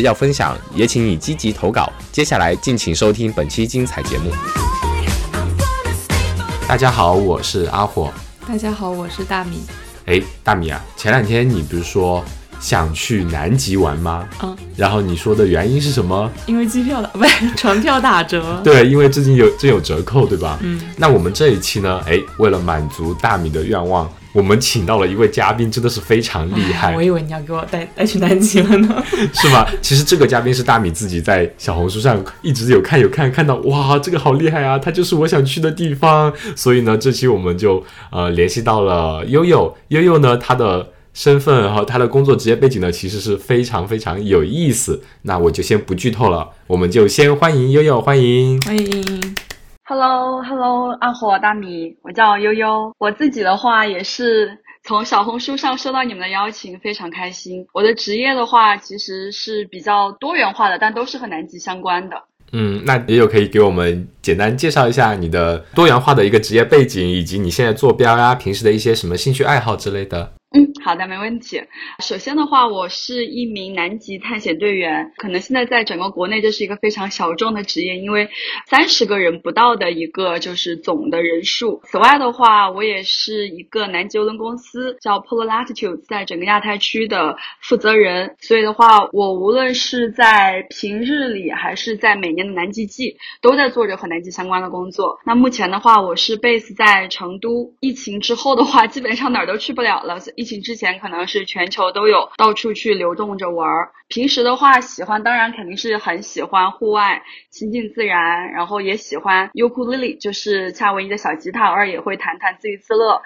要分享，也请你积极投稿。接下来敬请收听本期精彩节目。大家好，我是阿火。大家好，我是大米。哎，大米啊，前两天你不是说想去南极玩吗？嗯，然后你说的原因是什么？因为机票打 不是船票打折。对，因为最近有真有折扣，对吧？嗯，那我们这一期呢，哎，为了满足大米的愿望，我们请到了一位嘉宾，真的是非常厉害 我。以为你要给我带带去南极了呢。是吗？其实这个嘉宾是大米自己在小红书上一直有看有看，看到哇，这个好厉害啊，他就是我想去的地方。所以呢，这期我们就呃联系到了悠悠，悠悠呢，他的身份和他的工作职业背景呢，其实是非常非常有意思。那我就先不剧透了，我们就先欢迎悠悠，欢迎。欢迎。Hello，Hello，阿火大米，我叫悠悠。我自己的话也是从小红书上收到你们的邀请，非常开心。我的职业的话其实是比较多元化的，但都是和南极相关的。嗯，那也有可以给我们简单介绍一下你的多元化的一个职业背景，以及你现在坐标呀、平时的一些什么兴趣爱好之类的。嗯，好的，没问题。首先的话，我是一名南极探险队员，可能现在在整个国内这是一个非常小众的职业，因为三十个人不到的一个就是总的人数。此外的话，我也是一个南极邮轮公司叫 Polar Latitude，在整个亚太区的负责人。所以的话，我无论是在平日里还是在每年的南极季，都在做着和南极相关的工作。那目前的话，我是 base 在成都。疫情之后的话，基本上哪儿都去不了了。疫情之前可能是全球都有到处去流动着玩儿。平时的话，喜欢当然肯定是很喜欢户外，亲近自然，然后也喜欢优酷 Lily，，就是夏威夷的小吉他，偶尔也会弹弹自娱自乐。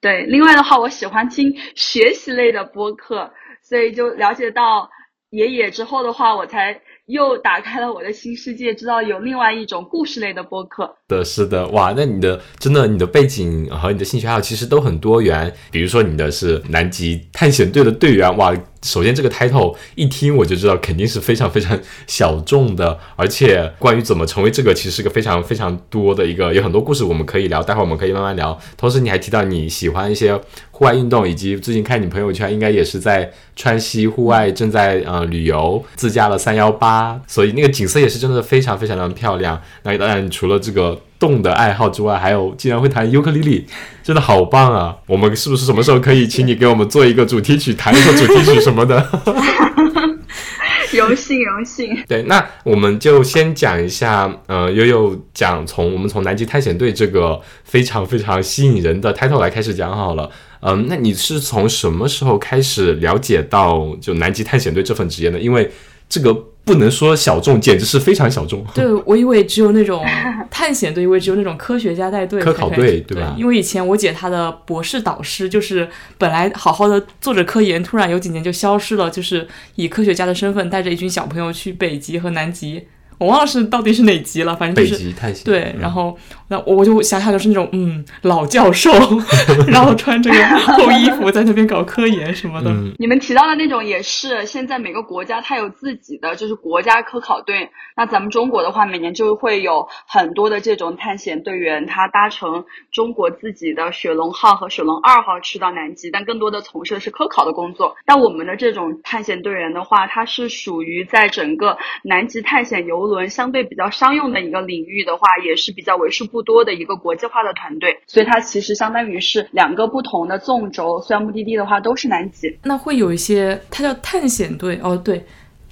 对，另外的话，我喜欢听学习类的播客，所以就了解到爷爷之后的话，我才又打开了我的新世界，知道有另外一种故事类的播客。的，是的，哇，那你的真的你的背景和你的兴趣爱好其实都很多元。比如说你的是南极探险队的队员，哇，首先这个 title 一听我就知道肯定是非常非常小众的，而且关于怎么成为这个，其实是个非常非常多的一个，有很多故事我们可以聊，待会儿我们可以慢慢聊。同时你还提到你喜欢一些户外运动，以及最近看你朋友圈应该也是在川西户外正在呃旅游，自驾了三幺八，所以那个景色也是真的非常非常的漂亮。那当然除了这个。动的爱好之外，还有竟然会弹尤克里里，真的好棒啊！我们是不是什么时候可以请你给我们做一个主题曲，弹一个主题曲什么的？荣幸荣幸。对，那我们就先讲一下，呃，悠悠讲从我们从南极探险队这个非常非常吸引人的 title 来开始讲好了。嗯，那你是从什么时候开始了解到就南极探险队这份职业呢？因为这个不能说小众，简直是非常小众。对，我以为只有那种 探险队，以为只有那种科学家带队、科考队，对吧？因为以前我姐她的博士导师就是本来好好的做着科研，突然有几年就消失了，就是以科学家的身份带着一群小朋友去北极和南极。我忘了是到底是哪集了，反正就是北极探险。对，然后那我就想想就是那种嗯老教授，然后穿着个厚衣服在那边搞科研什么的。嗯你们提到的那种也是，现在每个国家它有自己的就是国家科考队。那咱们中国的话，每年就会有很多的这种探险队员，他搭乘中国自己的雪龙号和雪龙二号去到南极，但更多的从事的是科考的工作。但我们的这种探险队员的话，他是属于在整个南极探险游轮相对比较商用的一个领域的话，也是比较为数不多的一个国际化的团队。所以它其实相当于是两个不同的纵轴，虽然目的地的话都是南极。那会有一些，它叫探险队哦，对，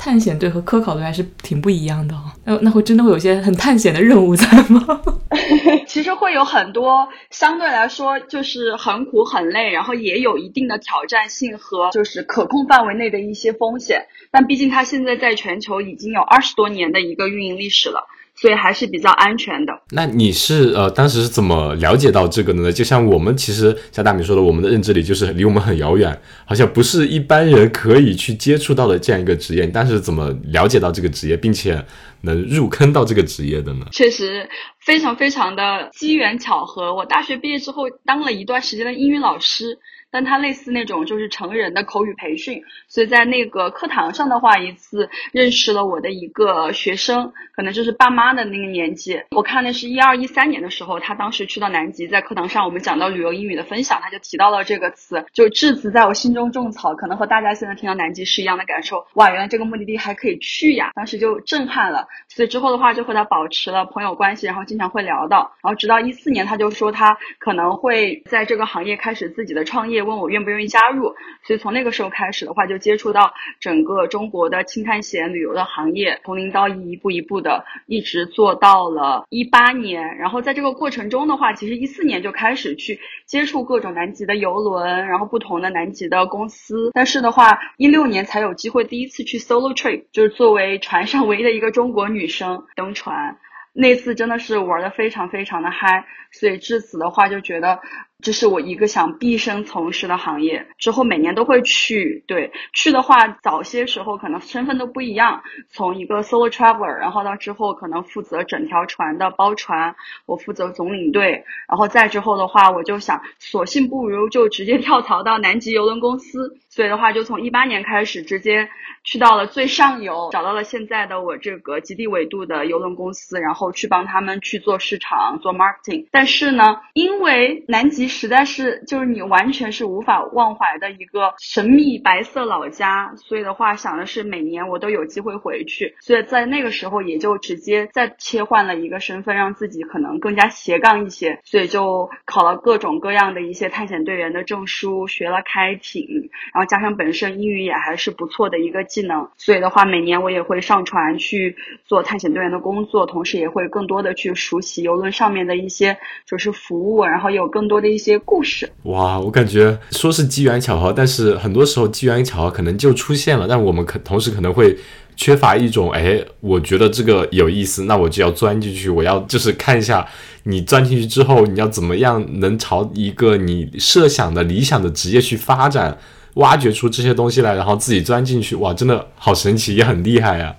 探险队和科考队还是挺不一样的哦。那那会真的会有些很探险的任务在吗？其实会有很多相对来说就是很苦很累，然后也有一定的挑战性和就是可控范围内的一些风险。但毕竟它现在在全球已经有二十多年的一个运营历史了。所以还是比较安全的。那你是呃当时是怎么了解到这个的呢？就像我们其实像大米说的，我们的认知里就是离我们很遥远，好像不是一般人可以去接触到的这样一个职业。你当时怎么了解到这个职业，并且能入坑到这个职业的呢？确实非常非常的机缘巧合。我大学毕业之后当了一段时间的英语老师。但它类似那种就是成人的口语培训，所以在那个课堂上的话，一次认识了我的一个学生，可能就是爸妈的那个年纪。我看的是一二一三年的时候，他当时去到南极，在课堂上我们讲到旅游英语的分享，他就提到了这个词，就至此在我心中种草，可能和大家现在听到南极是一样的感受。哇，原来这个目的地还可以去呀！当时就震撼了。所以之后的话，就和他保持了朋友关系，然后经常会聊到，然后直到一四年，他就说他可能会在这个行业开始自己的创业。问我愿不愿意加入，所以从那个时候开始的话，就接触到整个中国的轻探险旅游的行业，从零到一，一步一步的，一直做到了一八年。然后在这个过程中的话，其实一四年就开始去接触各种南极的游轮，然后不同的南极的公司。但是的话，一六年才有机会第一次去 solo trip，就是作为船上唯一的一个中国女生登船，那次真的是玩的非常非常的嗨。所以至此的话，就觉得。这是我一个想毕生从事的行业，之后每年都会去。对，去的话，早些时候可能身份都不一样，从一个 solo traveler，然后到之后可能负责整条船的包船，我负责总领队，然后再之后的话，我就想，索性不如就直接 跳槽到南极邮轮公司。所以的话，就从一八年开始，直接去到了最上游，找到了现在的我这个极地纬度的邮轮公司，然后去帮他们去做市场、做 marketing。但是呢，因为南极实在是就是你完全是无法忘怀的一个神秘白色老家，所以的话想的是每年我都有机会回去，所以在那个时候也就直接再切换了一个身份，让自己可能更加斜杠一些，所以就考了各种各样的一些探险队员的证书，学了开艇。然后加上本身英语也还是不错的一个技能，所以的话，每年我也会上船去做探险队员的工作，同时也会更多的去熟悉游轮上面的一些就是服务，然后有更多的一些故事。哇，我感觉说是机缘巧合，但是很多时候机缘巧合可能就出现了，但我们可同时可能会缺乏一种，哎，我觉得这个有意思，那我就要钻进去，我要就是看一下你钻进去之后，你要怎么样能朝一个你设想的理想的职业去发展。挖掘出这些东西来，然后自己钻进去，哇，真的好神奇，也很厉害呀！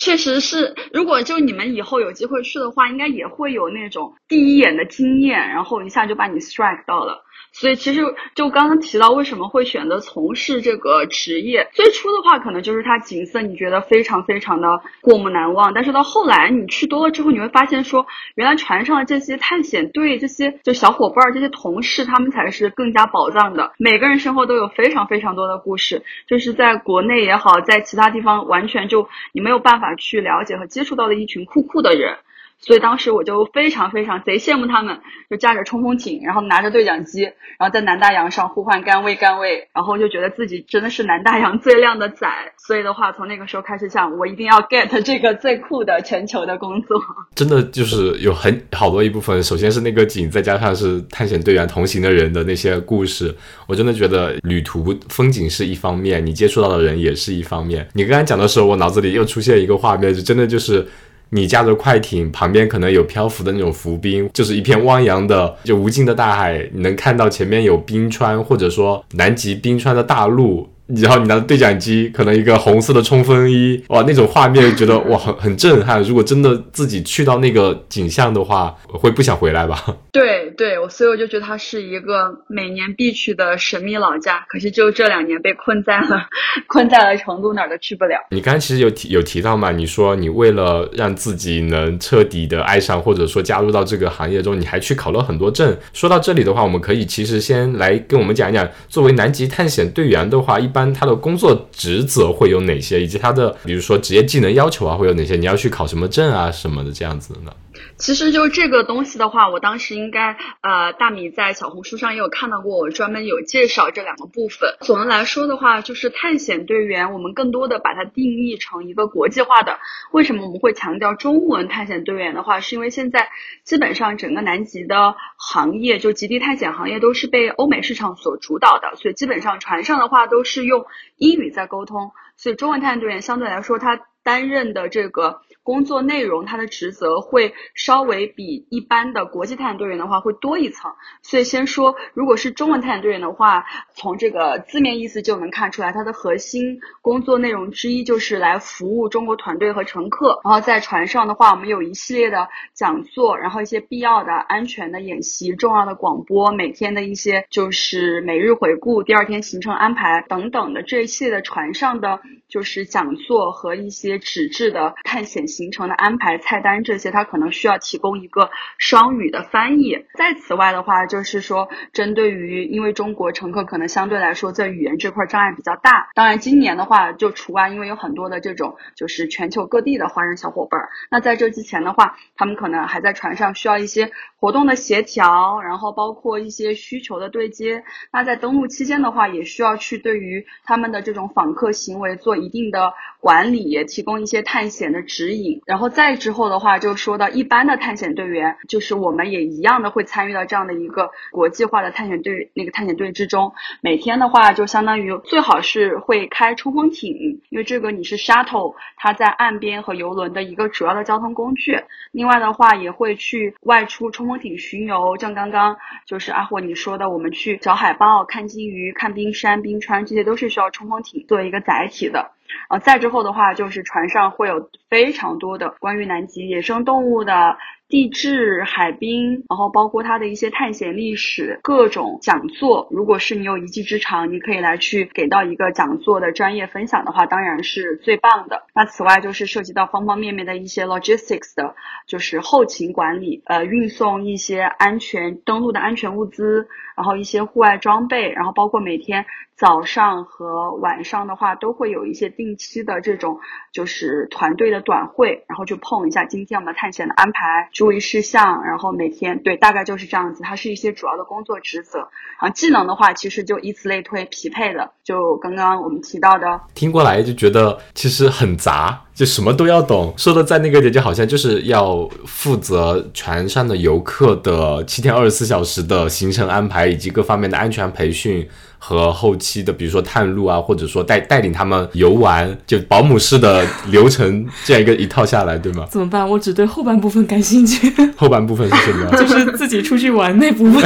确实是，如果就你们以后有机会去的话，应该也会有那种第一眼的惊艳，然后一下就把你 strike 到了。所以其实就刚刚提到为什么会选择从事这个职业，最初的话可能就是它景色你觉得非常非常的过目难忘，但是到后来你去多了之后，你会发现说，原来船上的这些探险队、这些就小伙伴、这些同事，他们才是更加宝藏的。每个人身后都有非常非常多的故事，就是在国内也好，在其他地方完全就你没有办法去了解和接触到的一群酷酷的人。所以当时我就非常非常贼羡慕他们，就驾着冲锋艇，然后拿着对讲机，然后在南大洋上呼唤干位干位，然后就觉得自己真的是南大洋最靓的仔。所以的话，从那个时候开始想，我一定要 get 这个最酷的全球的工作。真的就是有很好多一部分，首先是那个景，再加上是探险队员同行的人的那些故事，我真的觉得旅途风景是一方面，你接触到的人也是一方面。你刚才讲的时候，我脑子里又出现一个画面，就真的就是。你驾着快艇，旁边可能有漂浮的那种浮冰，就是一片汪洋的，就无尽的大海，你能看到前面有冰川，或者说南极冰川的大陆。然后你拿着对讲机，可能一个红色的冲锋衣，哇，那种画面觉得 哇很很震撼。如果真的自己去到那个景象的话，会不想回来吧？对对，我所以我就觉得它是一个每年必去的神秘老家。可惜就这两年被困在了 困在了成都，哪儿都去不了。你刚才其实有提有提到嘛？你说你为了让自己能彻底的爱上，或者说加入到这个行业中，你还去考了很多证。说到这里的话，我们可以其实先来跟我们讲一讲，作为南极探险队员的话，一般。他的工作职责会有哪些，以及他的比如说职业技能要求啊会有哪些？你要去考什么证啊什么的这样子的呢？其实就这个东西的话，我当时应该呃大米在小红书上也有看到过，我专门有介绍这两个部分。总的来说的话，就是探险队员，我们更多的把它定义成一个国际化的。为什么我们会强调中文探险队员的话，是因为现在基本上整个南极的行业，就极地探险行业都是被欧美市场所主导的，所以基本上船上的话都是用英语在沟通，所以中文探险队员相对来说，他担任的这个。工作内容，它的职责会稍微比一般的国际探险队员的话会多一层。所以先说，如果是中文探险队员的话，从这个字面意思就能看出来，它的核心工作内容之一就是来服务中国团队和乘客。然后在船上的话，我们有一系列的讲座，然后一些必要的安全的演习、重要的广播，每天的一些就是每日回顾、第二天行程安排等等的这一系列的船上的。就是讲座和一些纸质的探险行程的安排菜单这些，他可能需要提供一个双语的翻译。在此外的话，就是说针对于因为中国乘客可能相对来说在语言这块障碍比较大，当然今年的话就除外，因为有很多的这种就是全球各地的华人小伙伴儿。那在这之前的话，他们可能还在船上需要一些活动的协调，然后包括一些需求的对接。那在登陆期间的话，也需要去对于他们的这种访客行为做。一定的管理，提供一些探险的指引。然后再之后的话，就说到一般的探险队员，就是我们也一样的会参与到这样的一个国际化的探险队那个探险队之中。每天的话，就相当于最好是会开冲锋艇，因为这个你是 shuttle，它在岸边和游轮的一个主要的交通工具。另外的话，也会去外出冲锋艇巡游，像刚刚就是阿火你说的，我们去找海豹、看鲸鱼、看冰山、冰川，这些都是需要冲锋艇作为一个载体的。呃，再之后的话，就是船上会有非常多的关于南极野生动物的。地质、海滨，然后包括它的一些探险历史、各种讲座。如果是你有一技之长，你可以来去给到一个讲座的专业分享的话，当然是最棒的。那此外就是涉及到方方面面的一些 logistics 的，就是后勤管理，呃，运送一些安全登陆的安全物资，然后一些户外装备，然后包括每天早上和晚上的话，都会有一些定期的这种就是团队的短会，然后就碰一下今天我们探险的安排。注意事项，然后每天对，大概就是这样子。它是一些主要的工作职责。然后，技能的话，其实就以此类推，匹配的，就刚刚我们提到的。听过来就觉得其实很杂，就什么都要懂。说的再那个点，就好像就是要负责船上的游客的七天二十四小时的行程安排，以及各方面的安全培训。和后期的，比如说探路啊，或者说带带领他们游玩，就保姆式的流程，这样一个一套下来，对吗？怎么办？我只对后半部分感兴趣。后半部分是什么？就是自己出去玩那部分。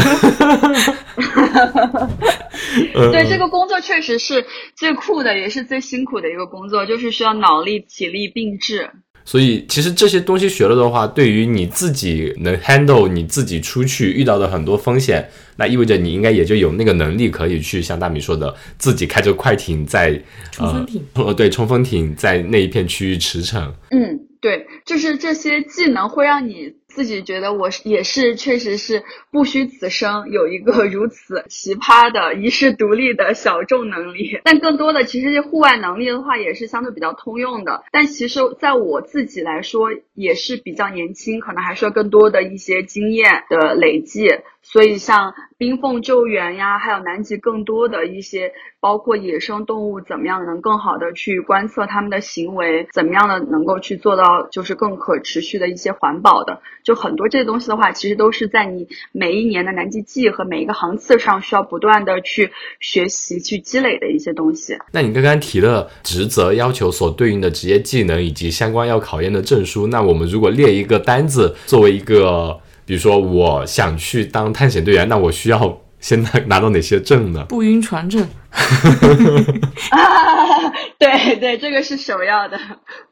对，这个工作确实是最酷的，也是最辛苦的一个工作，就是需要脑力、体力并置。所以，其实这些东西学了的话，对于你自己能 handle 你自己出去遇到的很多风险，那意味着你应该也就有那个能力可以去像大米说的，自己开着快艇在冲锋艇，呃，对，冲锋艇在那一片区域驰骋。嗯，对，就是这些技能会让你。自己觉得我也是，确实是不虚此生，有一个如此奇葩的遗世独立的小众能力。但更多的，其实户外能力的话，也是相对比较通用的。但其实，在我自己来说，也是比较年轻，可能还需要更多的一些经验的累计。所以，像冰缝救援呀，还有南极更多的一些，包括野生动物怎么样能更好的去观测它们的行为，怎么样的能够去做到就是更可持续的一些环保的，就很多这些东西的话，其实都是在你每一年的南极季和每一个航次上需要不断的去学习、去积累的一些东西。那你刚刚提了职责要求所对应的职业技能以及相关要考验的证书，那我们如果列一个单子，作为一个。比如说，我想去当探险队员，那我需要先拿拿到哪些证呢？不晕船证。对对，这个是首要的，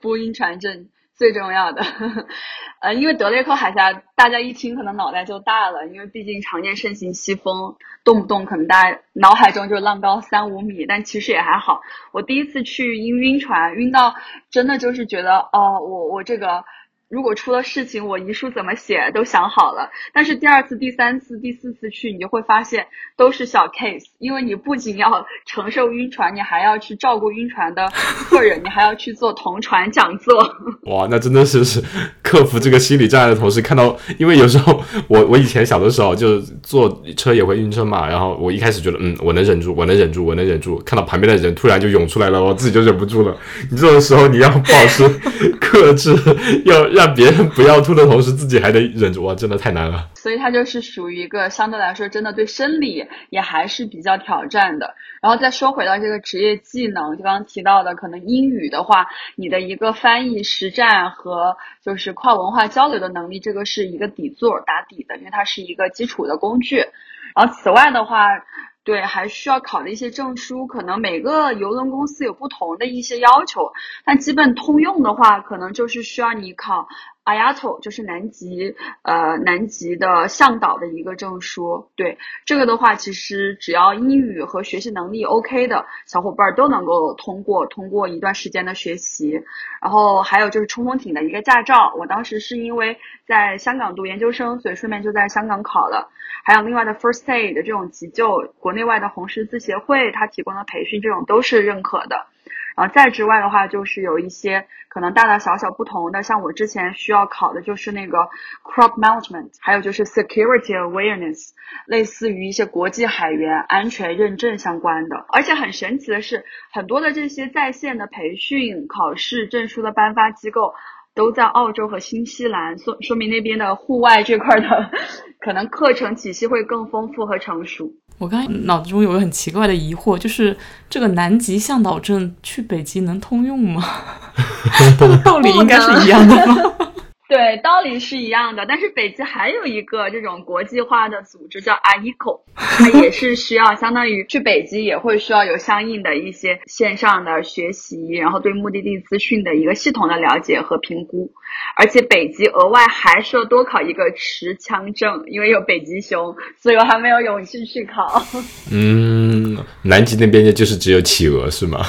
不晕船证最重要的。呃，因为德雷克海峡，大家一听可能脑袋就大了，因为毕竟常年盛行西风，动不动可能大家脑海中就浪高三五米，但其实也还好。我第一次去晕晕船，晕到真的就是觉得，哦，我我这个。如果出了事情，我遗书怎么写都想好了。但是第二次、第三次、第四次去，你就会发现都是小 case，因为你不仅要承受晕船，你还要去照顾晕船的客人，你还要去做同船讲座。哇，那真的是 是克服这个心理障碍的同时，看到，因为有时候我我以前小的时候就坐车也会晕车嘛，然后我一开始觉得嗯，我能忍住，我能忍住，我能忍住，看到旁边的人突然就涌出来了，我自己就忍不住了。你这种时候你要保持 克制，要让。让别人不要吐的同时，自己还得忍住，哇，真的太难了。所以它就是属于一个相对来说，真的对生理也还是比较挑战的。然后再说回到这个职业技能，就刚刚提到的，可能英语的话，你的一个翻译、实战和就是跨文化交流的能力，这个是一个底座打底的，因为它是一个基础的工具。然后此外的话，对，还需要考的一些证书，可能每个邮轮公司有不同的一些要求，但基本通用的话，可能就是需要你考。IATO 就是南极，呃，南极的向导的一个证书。对这个的话，其实只要英语和学习能力 OK 的小伙伴都能够通过，通过一段时间的学习。然后还有就是冲锋艇的一个驾照，我当时是因为在香港读研究生，所以顺便就在香港考了。还有另外的 First Aid 的这种急救，国内外的红十字协会它提供的培训，这种都是认可的。然后再之外的话，就是有一些可能大大小小不同的，像我之前需要考的就是那个 crop management，还有就是 security awareness，类似于一些国际海员安全认证相关的。而且很神奇的是，很多的这些在线的培训、考试、证书的颁发机构都在澳洲和新西兰，说说明那边的户外这块的可能课程体系会更丰富和成熟。我刚才脑子中有个很奇怪的疑惑，就是这个南极向导证去北极能通用吗？它 的道理应该是一样的吗？对，道理是一样的，但是北极还有一个这种国际化的组织叫 AICO，它也是需要相当于去北极也会需要有相应的一些线上的学习，然后对目的地资讯的一个系统的了解和评估，而且北极额外还需要多考一个持枪证，因为有北极熊，所以我还没有勇气去考。嗯，南极那边就是只有企鹅是吗？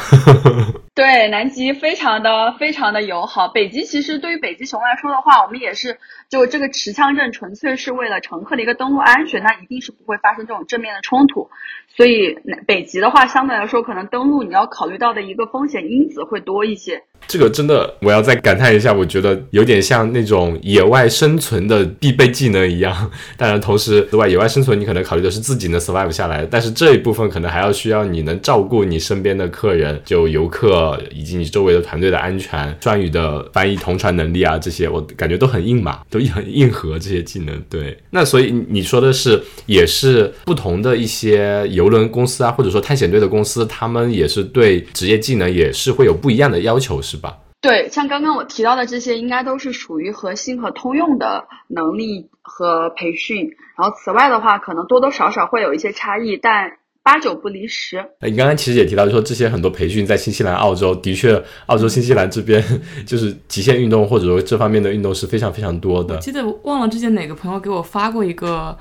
对，南极非常的非常的友好。北极其实对于北极熊来说的话，我们也是就这个持枪证纯粹是为了乘客的一个登陆安全，那一定是不会发生这种正面的冲突。所以北极的话，相对来说可能登陆你要考虑到的一个风险因子会多一些。这个真的，我要再感叹一下，我觉得有点像那种野外生存的必备技能一样。当然，同时，之外，野外生存你可能考虑的是自己能 survive 下来，但是这一部分可能还要需要你能照顾你身边的客人，就游客以及你周围的团队的安全、双语的翻译、同传能力啊，这些我感觉都很硬嘛，都很 硬核这些技能。对，那所以你说的是，也是不同的一些游轮公司啊，或者说探险队的公司，他们也是对职业技能也是会有不一样的要求，是吧？对，像刚刚我提到的这些，应该都是属于核心和通用的能力和培训。然后此外的话，可能多多少少会有一些差异，但八九不离十。你刚刚其实也提到，就说这些很多培训在新西兰、澳洲，的确，澳洲、新西兰这边就是极限运动或者说这方面的运动是非常非常多的。记得忘了之前哪个朋友给我发过一个，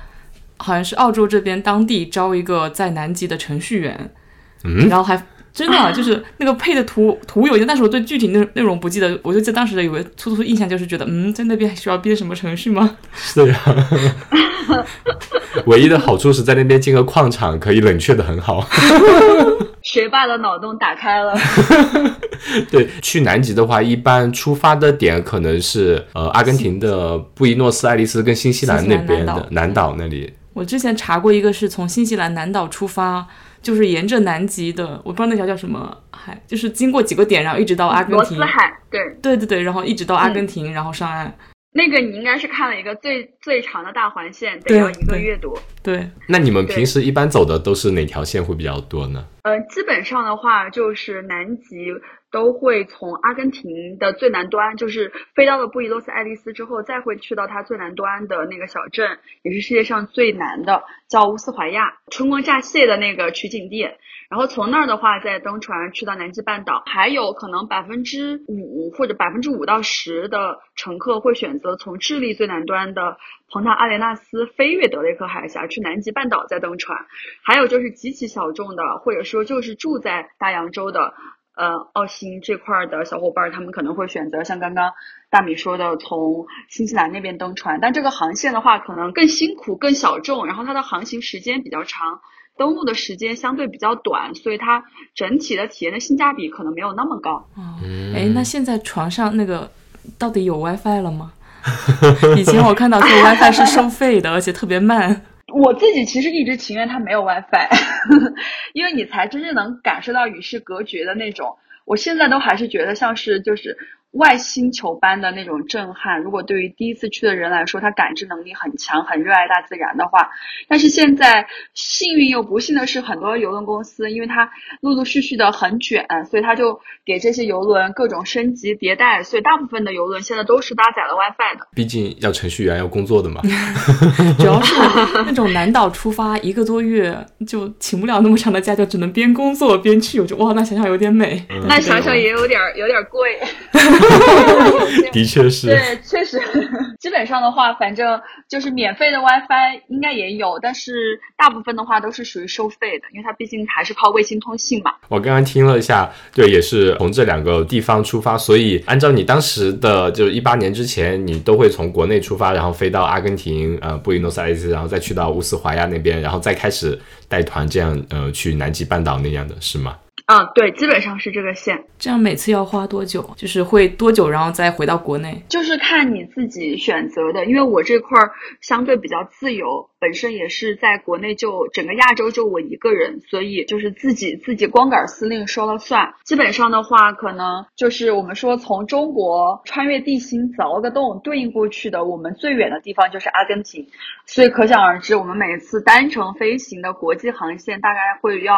好像是澳洲这边当地招一个在南极的程序员，嗯，然后还。真的就是那个配的图 图有一些，但是我对具体内内容不记得。我就记得当时的有个粗粗印象，就是觉得，嗯，在那边需要编什么程序吗？是呀。唯一的好处是在那边进个矿场，可以冷却的很好。学霸的脑洞打开了。对，去南极的话，一般出发的点可能是呃阿根廷的布宜诺斯艾利斯跟新西兰那边的南岛那里。我之前查过一个是从新西兰南岛出发。就是沿着南极的，我不知道那条叫什么海，就是经过几个点，然后一直到阿根廷。罗斯海，对，对对对，然后一直到阿根廷，然后上岸。那个你应该是看了一个最最长的大环线，得要一个月多。对。那你们平时一般走的都是哪条线会比较多呢？呃，基本上的话就是南极。都会从阿根廷的最南端，就是飞到了布宜诺斯艾利斯之后，再会去到它最南端的那个小镇，也是世界上最南的，叫乌斯怀亚，春光乍泄的那个取景地。然后从那儿的话，再登船去到南极半岛。还有可能百分之五或者百分之五到十的乘客会选择从智利最南端的蓬塔阿雷纳斯飞越德雷克海峡去南极半岛再登船。还有就是极其小众的，或者说就是住在大洋洲的。呃，澳新这块的小伙伴，他们可能会选择像刚刚大米说的，从新西兰那边登船。但这个航线的话，可能更辛苦、更小众，然后它的航行时间比较长，登陆的时间相对比较短，所以它整体的体验的性价比可能没有那么高。哦，哎，那现在船上那个到底有 WiFi 了吗？以前我看到这个 WiFi 是收费的，而且特别慢。我自己其实一直情愿它没有 WiFi，因为你才真正能感受到与世隔绝的那种。我现在都还是觉得像是就是外星球般的那种震撼。如果对于第一次去的人来说，他感知能力很强，很热爱大自然的话，但是现在幸运又不幸的是，很多邮轮公司因为它陆陆续续的很卷，所以他就给这些邮轮各种升级迭代，所以大部分的邮轮现在都是搭载了 WiFi 的。毕竟要程序员要工作的嘛。主要是那种南岛出发一个多月就请不了那么长的假，就只能边工作边去。我就哇，那想想有点美，那想想也有点有点贵。的确是，对，确实，基本上的话，反正就是免费的 WiFi 应该也有，但是大部分的话都是属于收费的，因为它毕竟还是靠卫星通信嘛。我刚刚听了一下，对，也是从这两个地方出发，所以按照你当时的，就是一八年之前，你都会从国内出发，然后飞到阿根廷，呃，布宜诺斯艾利斯，然后再去到乌斯怀亚那边，然后再开始带团，这样呃去南极半岛那样的是吗？啊，对，基本上是这个线。这样每次要花多久？就是会多久，然后再回到国内？就是看你自己选择的。因为我这块儿相对比较自由，本身也是在国内就整个亚洲就我一个人，所以就是自己自己光杆司令说了算。基本上的话，可能就是我们说从中国穿越地心凿个洞对应过去的，我们最远的地方就是阿根廷。所以可想而知，我们每次单程飞行的国际航线大概会要。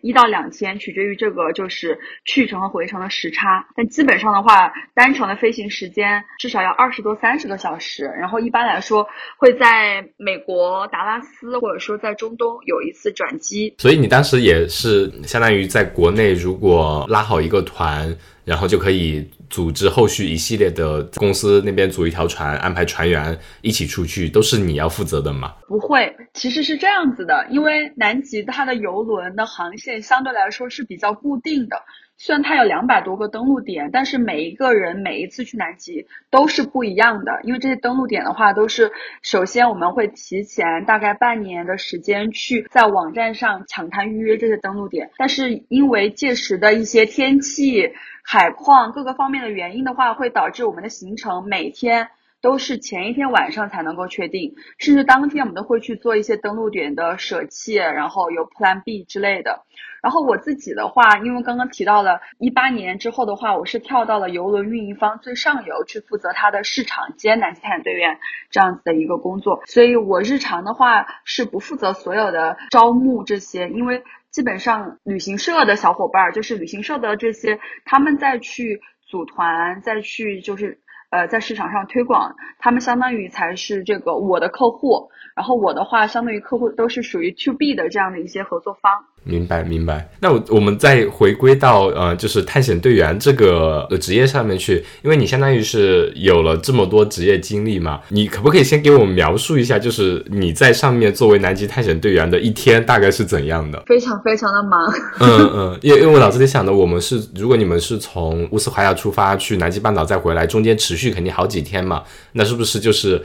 一到两千，取决于这个就是去程和回程的时差。但基本上的话，单程的飞行时间至少要二十多三十个小时。然后一般来说会在美国达拉斯或者说在中东有一次转机。所以你当时也是相当于在国内，如果拉好一个团。然后就可以组织后续一系列的公司那边组一条船，安排船员一起出去，都是你要负责的吗？不会，其实是这样子的，因为南极它的游轮的航线相对来说是比较固定的。虽然它有两百多个登陆点，但是每一个人每一次去南极都是不一样的。因为这些登陆点的话，都是首先我们会提前大概半年的时间去在网站上抢滩预约这些登陆点，但是因为届时的一些天气、海况各个方面的原因的话，会导致我们的行程每天都是前一天晚上才能够确定，甚至当天我们都会去做一些登陆点的舍弃，然后有 Plan B 之类的。然后我自己的话，因为刚刚提到了，一八年之后的话，我是跳到了游轮运营方最上游去负责它的市场兼南极探险队员这样子的一个工作，所以我日常的话是不负责所有的招募这些，因为基本上旅行社的小伙伴儿，就是旅行社的这些，他们再去组团，再去就是呃在市场上推广，他们相当于才是这个我的客户，然后我的话相当于客户都是属于 to B 的这样的一些合作方。明白明白，那我我们再回归到呃，就是探险队员这个职业上面去，因为你相当于是有了这么多职业经历嘛，你可不可以先给我们描述一下，就是你在上面作为南极探险队员的一天大概是怎样的？非常非常的忙。嗯嗯，因为因为我脑子里想的，我们是如果你们是从乌斯怀亚出发去南极半岛再回来，中间持续肯定好几天嘛，那是不是就是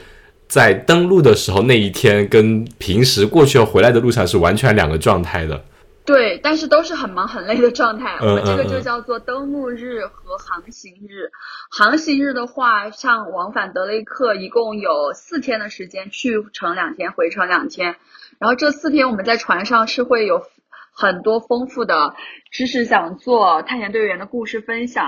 在登陆的时候那一天跟平时过去要回来的路上是完全两个状态的？对，但是都是很忙很累的状态。我们这个就叫做登陆日和航行日。航行日的话，像往返德雷克一共有四天的时间，去程两天，回程两天。然后这四天我们在船上是会有很多丰富的知识讲座、探险队员的故事分享、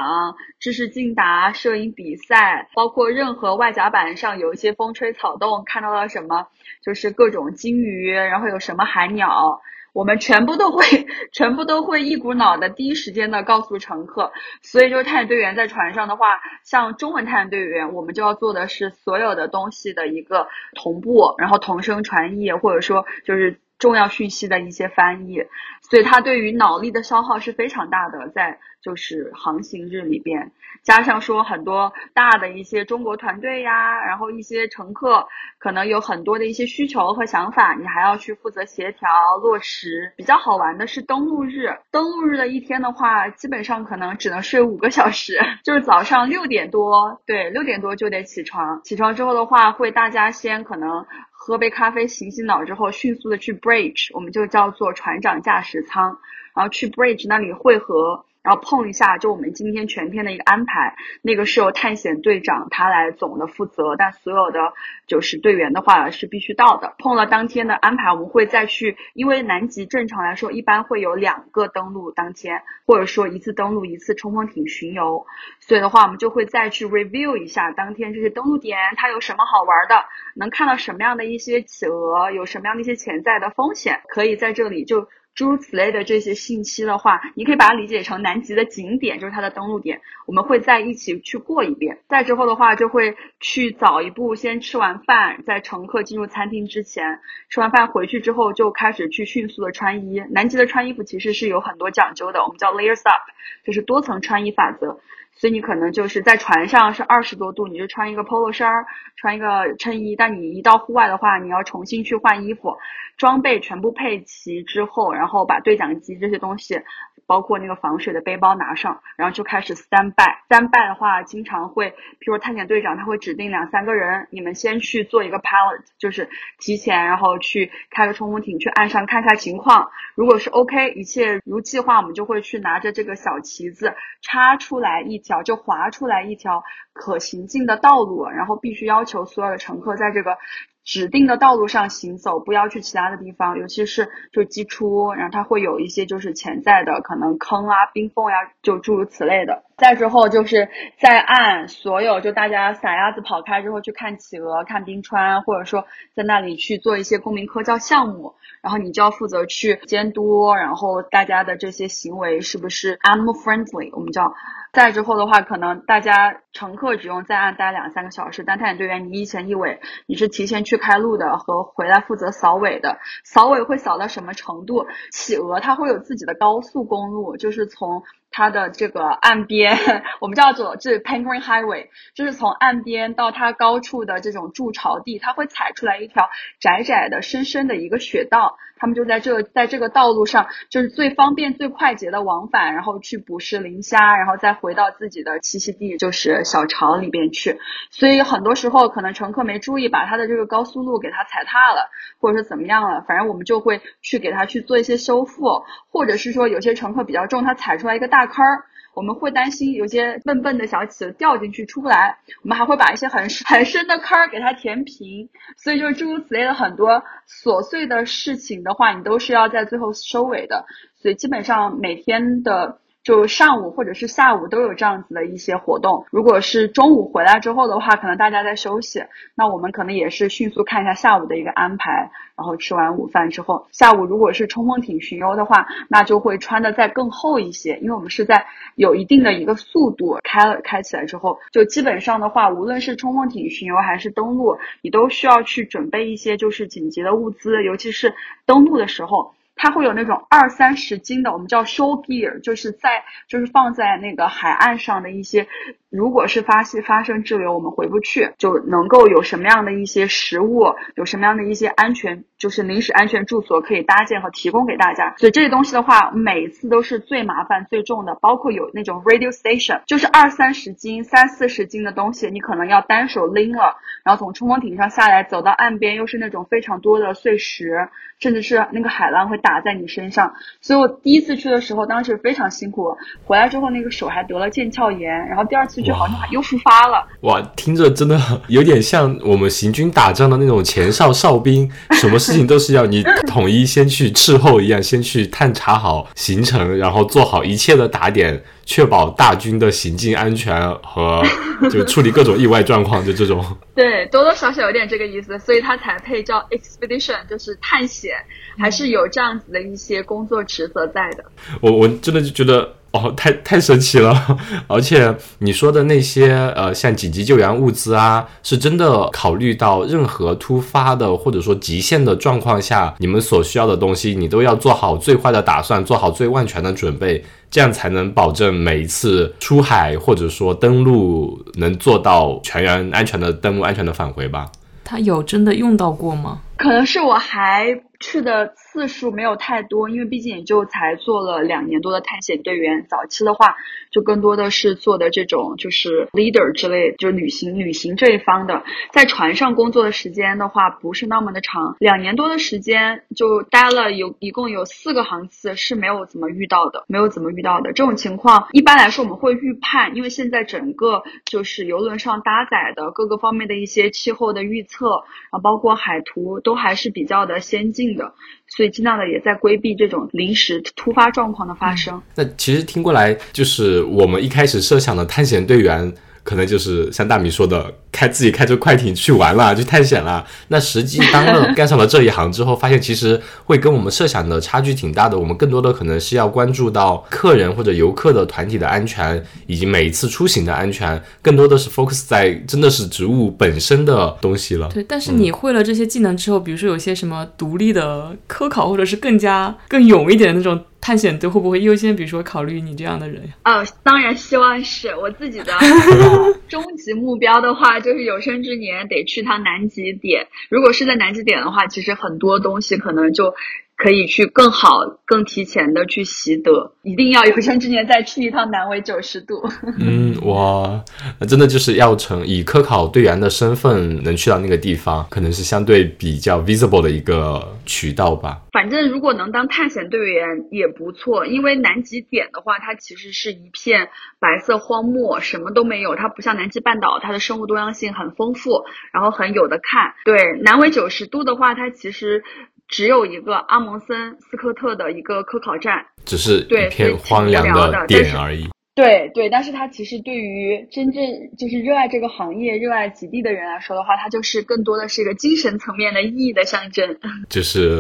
知识竞答、摄影比赛，包括任何外甲板上有一些风吹草动，看到了什么，就是各种鲸鱼，然后有什么海鸟。我们全部都会，全部都会一股脑的第一时间的告诉乘客，所以就是探险队员在船上的话，像中文探险队员，我们就要做的是所有的东西的一个同步，然后同声传译，或者说就是重要讯息的一些翻译，所以它对于脑力的消耗是非常大的，在。就是航行日里边，加上说很多大的一些中国团队呀，然后一些乘客可能有很多的一些需求和想法，你还要去负责协调落实。比较好玩的是登陆日，登陆日的一天的话，基本上可能只能睡五个小时，就是早上六点多，对，六点多就得起床。起床之后的话，会大家先可能喝杯咖啡醒醒脑之后，迅速的去 bridge，我们就叫做船长驾驶舱，然后去 bridge 那里会合。然后碰一下，就我们今天全天的一个安排，那个是由探险队长他来总的负责，但所有的就是队员的话是必须到的。碰了当天的安排，我们会再去，因为南极正常来说一般会有两个登陆当天，或者说一次登陆一次冲锋艇巡游，所以的话我们就会再去 review 一下当天这些登陆点它有什么好玩的，能看到什么样的一些企鹅，有什么样的一些潜在的风险，可以在这里就。诸如此类的这些信息的话，你可以把它理解成南极的景点，就是它的登陆点。我们会在一起去过一遍。再之后的话，就会去早一步，先吃完饭，在乘客进入餐厅之前，吃完饭回去之后，就开始去迅速的穿衣。南极的穿衣服其实是有很多讲究的，我们叫 layers up，就是多层穿衣法则。所以你可能就是在船上是二十多度，你就穿一个 polo 衫儿，穿一个衬衣。但你一到户外的话，你要重新去换衣服，装备全部配齐之后，然后把对讲机这些东西。包括那个防水的背包拿上，然后就开始 stand by。stand by 的话，经常会，譬如探险队长他会指定两三个人，你们先去做一个 pilot，就是提前，然后去开个冲锋艇去岸上看一下情况。如果是 OK，一切如计划，我们就会去拿着这个小旗子插出来一条，就划出来一条可行进的道路，然后必须要求所有的乘客在这个。指定的道路上行走，不要去其他的地方，尤其是就机出，然后它会有一些就是潜在的可能坑啊、冰缝呀，就诸如此类的。再之后就是在岸，所有就大家撒丫子跑开之后去看企鹅、看冰川，或者说在那里去做一些公民科教项目，然后你就要负责去监督，然后大家的这些行为是不是 animal friendly，我们叫。在之后的话，可能大家乘客只用在岸待两三个小时，但探险队员你一前一尾，你是提前去开路的和回来负责扫尾的。扫尾会扫到什么程度？企鹅它会有自己的高速公路，就是从。它的这个岸边，我们叫做这 Penguin Highway，就是从岸边到它高处的这种筑巢地，它会踩出来一条窄窄的、深深的一个雪道，他们就在这在这个道路上，就是最方便、最快捷的往返，然后去捕食磷虾，然后再回到自己的栖息地，就是小巢里边去。所以很多时候可能乘客没注意，把他的这个高速路给他踩踏了，或者是怎么样了，反正我们就会去给他去做一些修复，或者是说有些乘客比较重，他踩出来一个大。坑儿，我们会担心有些笨笨的小企鹅掉进去出不来，我们还会把一些很 很深的坑给它填平。所以就诸如此类的很多琐碎的事情的话，你都是要在最后收尾的。所以基本上每天的。就上午或者是下午都有这样子的一些活动。如果是中午回来之后的话，可能大家在休息，那我们可能也是迅速看一下下午的一个安排。然后吃完午饭之后，下午如果是冲锋艇巡游的话，那就会穿的再更厚一些，因为我们是在有一定的一个速度开了开起来之后，就基本上的话，无论是冲锋艇巡游还是登陆，你都需要去准备一些就是紧急的物资，尤其是登陆的时候。它会有那种二三十斤的，我们叫 show gear，就是在就是放在那个海岸上的一些。如果是发现发生滞留，我们回不去，就能够有什么样的一些食物，有什么样的一些安全，就是临时安全住所可以搭建和提供给大家。所以这些东西的话，每次都是最麻烦、最重的，包括有那种 radio station，就是二三十斤、三四十斤的东西，你可能要单手拎了，然后从冲锋艇上下来，走到岸边，又是那种非常多的碎石，甚至是那个海浪会打在你身上。所以我第一次去的时候，当时非常辛苦，回来之后那个手还得了腱鞘炎，然后第二次。就好像又复发了哇！听着真的有点像我们行军打仗的那种前哨哨兵，什么事情都是要你统一先去斥候一样，先去探查好行程，然后做好一切的打点，确保大军的行进安全和 就处理各种意外状况，就这种。对，多多少少有点这个意思，所以它才配叫 expedition，就是探险，还是有这样子的一些工作职责在的。我我真的就觉得。哦，太太神奇了！而且你说的那些呃，像紧急救援物资啊，是真的考虑到任何突发的或者说极限的状况下，你们所需要的东西，你都要做好最坏的打算，做好最万全的准备，这样才能保证每一次出海或者说登陆能做到全员安全的登陆、安全的返回吧。他有真的用到过吗？可能是我还去的次数没有太多，因为毕竟也就才做了两年多的探险队员。早期的话，就更多的是做的这种就是 leader 之类，就旅行旅行这一方的。在船上工作的时间的话，不是那么的长，两年多的时间就待了有一共有四个航次是没有怎么遇到的，没有怎么遇到的这种情况。一般来说我们会预判，因为现在整个就是游轮上搭载的各个方面的一些气候的预测，然后包括海图都都还是比较的先进的，所以尽量的也在规避这种临时突发状况的发生。那其实听过来，就是我们一开始设想的探险队员，可能就是像大米说的，开自己开着快艇去玩了，去探险了。那实际当了干上了这一行之后，发现其实会跟我们设想的差距挺大的。我们更多的可能是要关注到客人或者游客的团体的安全，以及每一次出行的安全，更多的是 focus 在真的是植物本身的东西了。对，但是你会了这些技能之后，比如说有些什么独立的科考，或者是更加更勇一点的那种探险队，会不会优先，比如说考虑你这样的人呀？哦，当然希望是我自己的呃 终极目标的话，就是有生之年得去趟南极点。如果是在南极点的话，其实很多东西可能就可以去更好、更提前的去习得。一定要有生之年再去一趟南纬九十度。嗯，哇，那真的就是要成以科考队员的身份能去到那个地方，可能是相对比较 visible 的一个渠道吧。反正如果能当探险队员也不错，因为南极点的话，它其实是一片白色荒漠，什么都没有。它不像南极半岛，它的生物多样性很丰富，然后很有的看。对，南纬九十度的话，它其实只有一个阿蒙森斯科特的一个科考站。只是一片荒凉的点而已。对对，但是它其实对于真正就是热爱这个行业、热爱极地的人来说的话，它就是更多的是一个精神层面的意义的象征。就是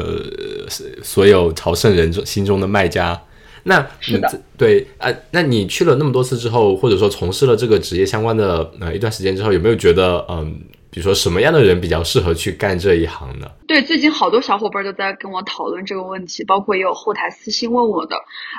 呃所有朝圣人心中的卖家。那是的对啊、那你去了那么多次之后，或者说从事了这个职业相关的呃一段时间之后，有没有觉得嗯，比如说什么样的人比较适合去干这一行呢？对，最近好多小伙伴都在跟我讨论这个问题，包括也有后台私信问我的。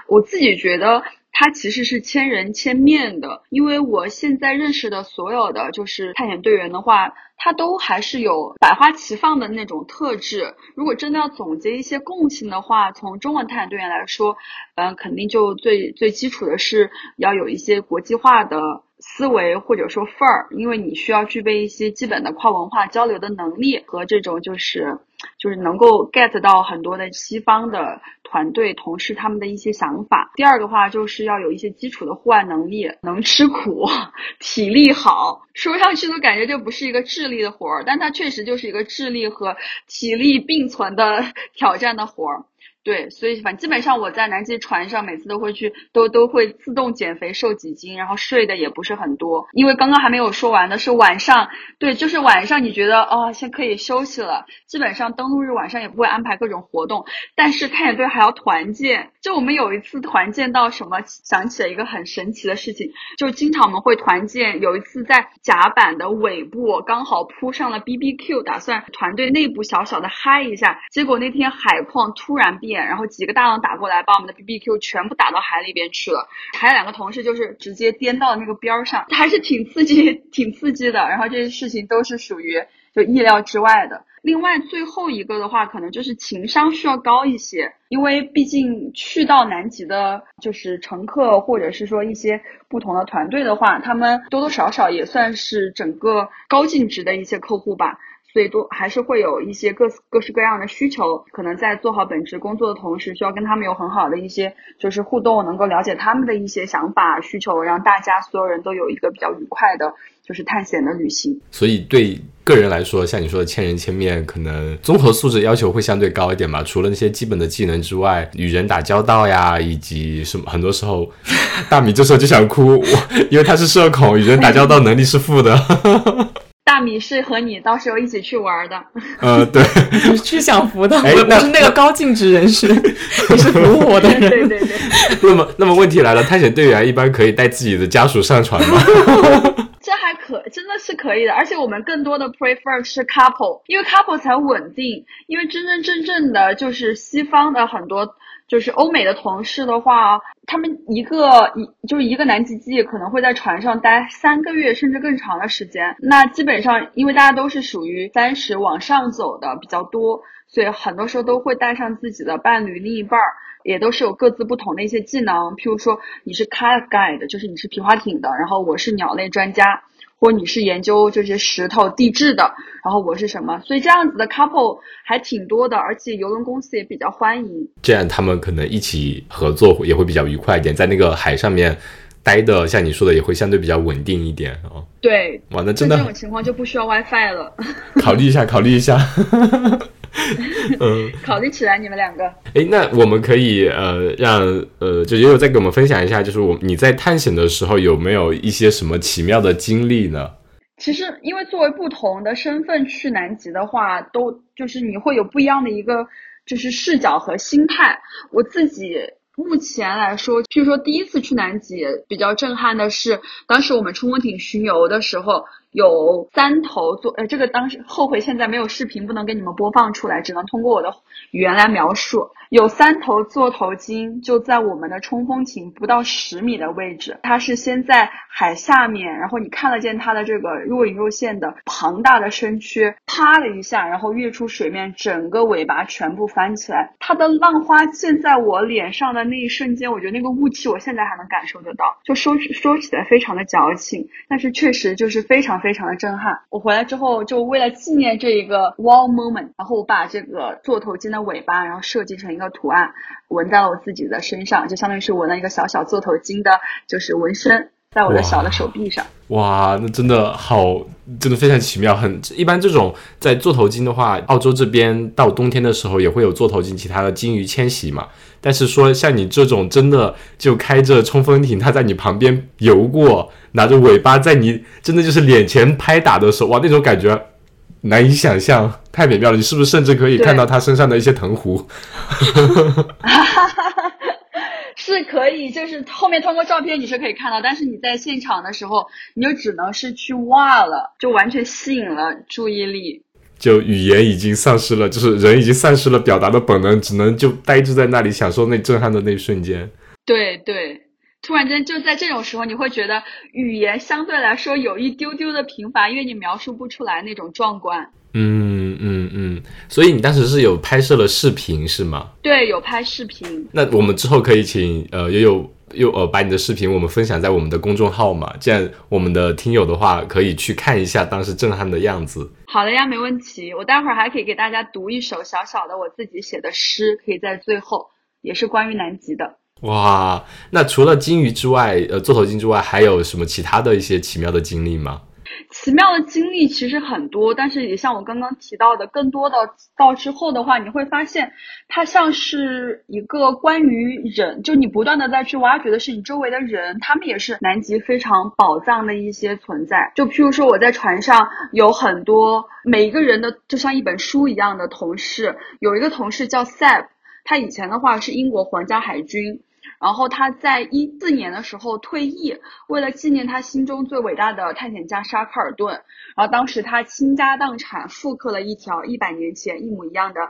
我自己觉得它其实是千人千面的，因为我现在认识的所有的就是探险队员的话，他都还是有百花齐放的那种特质。如果真的要总结一些共性的话，从中文探险队员来说，嗯、肯定就最最基础的是要有一些国际化的思维或者说范儿，因为你需要具备一些基本的跨文化交流的能力和这种就是就是能够 get 到很多的西方的团队同事他们的一些想法。第二个话就是要有一些基础的户外能力，能吃苦，体力好。说上去都感觉这不是一个智力的活儿，但它确实就是一个智力和体力并存的 挑战的活儿。对，所以反正基本上我在南极船上每次都会去，都都会自动减肥瘦几斤，然后睡的也不是很多，因为刚刚还没有说完的是晚上，对，就是晚上你觉得哦，先可以休息了，基本上登陆日晚上也不会安排各种活动，但是探险队还要团建，就我们有一次团建到什么，想起了一个很神奇的事情，就经常我们会团建，有一次在甲板的尾部刚好铺上了 BBQ，打算团队内部小小的嗨一下，结果那天海况突然变，然后几个大浪打过来，把我们的 BBQ 全部打到海里边去了，还有两个同事就是直接颠到那个边儿上，还是挺刺激，挺刺激的。然后这些事情都是属于就意料之外的。另外最后一个的话，可能就是情商需要高一些，因为毕竟去到南极的，就是乘客或者是说一些不同的团队的话，他们多多少少也算是整个高净值的一些客户吧。所以都还是会有一些各各式各样的需求，可能在做好本职工作的同时，需要跟他们有很好的一些就是互动，能够了解他们的一些想法需求，让大家所有人都有一个比较愉快的，就是探险的旅行。所以对个人来说，像你说的千人千面，可能综合素质要求会相对高一点吧。除了那些基本的技能之外，与人打交道呀，以及什么，很多时候，大米这时候就想哭，我因为他是社恐，与人打交道能力是负的。大米是和你到时候一起去玩的，呃，对，你 是去享福的，我我是那个高净值人士，你是服务我的人。对对对。那么那么问题来了，探险队员一般可以带自己的家属上船吗？这还可真的是可以的，而且我们更多的 prefer 是 couple，因为 couple 才稳定。因为真真正正的就是西方的很多就是欧美的同事的话，他们一个一就是一个南极季可能会在船上待三个月甚至更长的时间。那基本上，因为大家都是属于三十往上走的比较多，所以很多时候都会带上自己的伴侣、另一半儿，也都是有各自不同的一些技能。譬如说，你是 kayak guide，就是你是皮划艇的，然后我是鸟类专家。或你是研究这些石头地质的，然后我是什么？所以这样子的 couple 还挺多的，而且邮轮公司也比较欢迎。这样他们可能一起合作也会比较愉快一点，在那个海上面待的，像你说的也会相对比较稳定一点啊。对，哇，那真的这种情况就不需要 WiFi 了。考虑一下，考虑一下。嗯，考虑起来你们两个。哎，那我们可以呃让呃就也有再给我们分享一下，就是我你在探险的时候有没有一些什么奇妙的经历呢？其实，因为作为不同的身份去南极的话，都就是你会有不一样的一个就是视角和心态。我自己目前来说，譬如说第一次去南极比较震撼的是，当时我们冲锋艇巡游的时候。有三头做，呃，这个当时后悔现在没有视频，不能给你们播放出来，只能通过我的语言来描述。有三头座头鲸就在我们的冲锋艇不到十米的位置，它是先在海下面，然后你看得见它的这个若隐若现的庞大的身躯，啪的一下，然后跃出水面，整个尾巴全部翻起来，它的浪花溅在我脸上的那一瞬间，我觉得那个雾气我现在还能感受得到，就说说起来非常的矫情，但是确实就是非常。非常的震撼。我回来之后，就为了纪念这一个 wow moment，然后我把这个座头鲸的尾巴，然后设计成一个图案，纹在了我自己的身上，就相当于是纹了一个小小座头鲸的，就是纹身，在我的小的手臂上。哇，那真的好，真的非常奇妙。很一般，这种在座头鲸的话，澳洲这边到冬天的时候也会有座头鲸，其他的鲸鱼迁徙嘛。但是说像你这种真的就开着冲锋艇，它在你旁边游过，拿着尾巴在你真的就是脸前拍打的时候，哇，那种感觉难以想象，太美妙了。你是不是甚至可以看到他身上的一些藤壶？是可以，就是后面通过照片你是可以看到，但是你在现场的时候，你就只能是去哇了，就完全吸引了注意力。就语言已经丧失了，就是人已经丧失了表达的本能，只能就呆滞在那里享受那震撼的那一瞬间。对对，突然间就在这种时候，你会觉得语言相对来说有一丢丢的贫乏，因为你描述不出来那种壮观。嗯嗯嗯，所以你当时是有拍摄了视频是吗？对，有拍视频。那我们之后可以请呃悠悠。又呃，把你的视频我们分享在我们的公众号嘛，这样我们的听友的话可以去看一下当时震撼的样子。好的呀，没问题。我待会儿还可以给大家读一首小小的我自己写的诗，可以在最后，也是关于南极的。哇，那除了鲸鱼之外，呃，座头鲸之外，还有什么其他的一些奇妙的经历吗？奇妙的经历其实很多，但是也像我刚刚提到的，更多的到之后的话，你会发现它像是一个关于人，就你不断的在去挖掘的是你周围的人，他们也是南极非常宝藏的一些存在。就譬如说我在船上有很多每一个人的就像一本书一样的同事，有一个同事叫 sep 他以前的话是英国皇家海军。然后他在一四年的时候退役，为了纪念他心中最伟大的探险家沙克尔顿，然后当时他倾家荡产复刻了一条一百年前一模一样的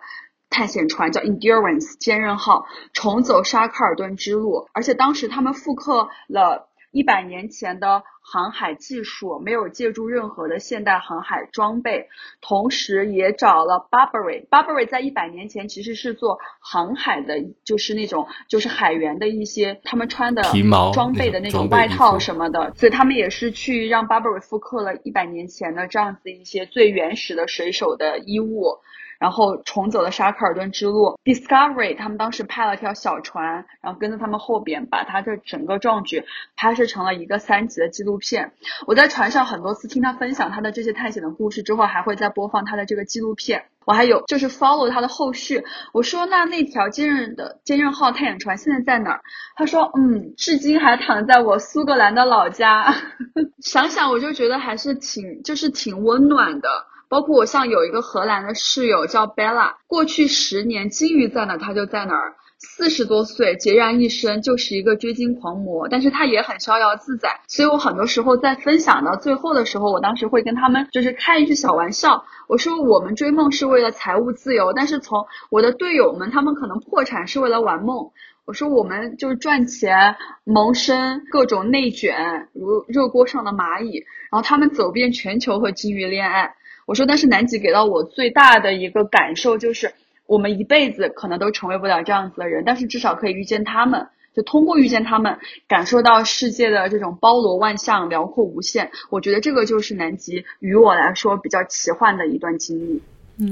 探险船，叫 Endurance 坚韧号，重走沙克尔顿之路，而且当时他们复刻了。一百年前的航海技术没有借助任何的现代航海装备，同时也找了 Burberry。Burberry 在一百年前其实是做航海的，就是那种就是海员的一些他们穿的皮毛装备的那种外套什么的，所以他们也是去让 Burberry 复刻了一百年前的这样子一些最原始的水手的衣物。然后重走了沙克尔顿之路，Discovery 他们当时派了条小船，然后跟在他们后边，把他这整个壮举拍摄成了一个三级的纪录片。我在船上很多次听他分享他的这些探险的故事之后，还会再播放他的这个纪录片。我还有就是 follow 他的后续。我说那那条坚韧的坚韧号探险船现在在哪儿？他说嗯，至今还躺在我苏格兰的老家。想想我就觉得还是挺就是挺温暖的。包括我像有一个荷兰的室友叫 Bella，过去十年鲸鱼在哪他就在哪儿，四十多岁孑然一身，就是一个追金狂魔，但是他也很逍遥自在。所以我很多时候在分享到最后的时候，我当时会跟他们就是开一句小玩笑，我说我们追梦是为了财务自由，但是从我的队友们，他们可能破产是为了玩梦。我说我们就是赚钱谋生，各种内卷如热锅上的蚂蚁，然后他们走遍全球和金鱼恋爱。我说，但是南极给到我最大的一个感受就是，我们一辈子可能都成为不了这样子的人，但是至少可以遇见他们，就通过遇见他们，感受到世界的这种包罗万象、辽阔无限。我觉得这个就是南极于我来说比较奇幻的一段经历。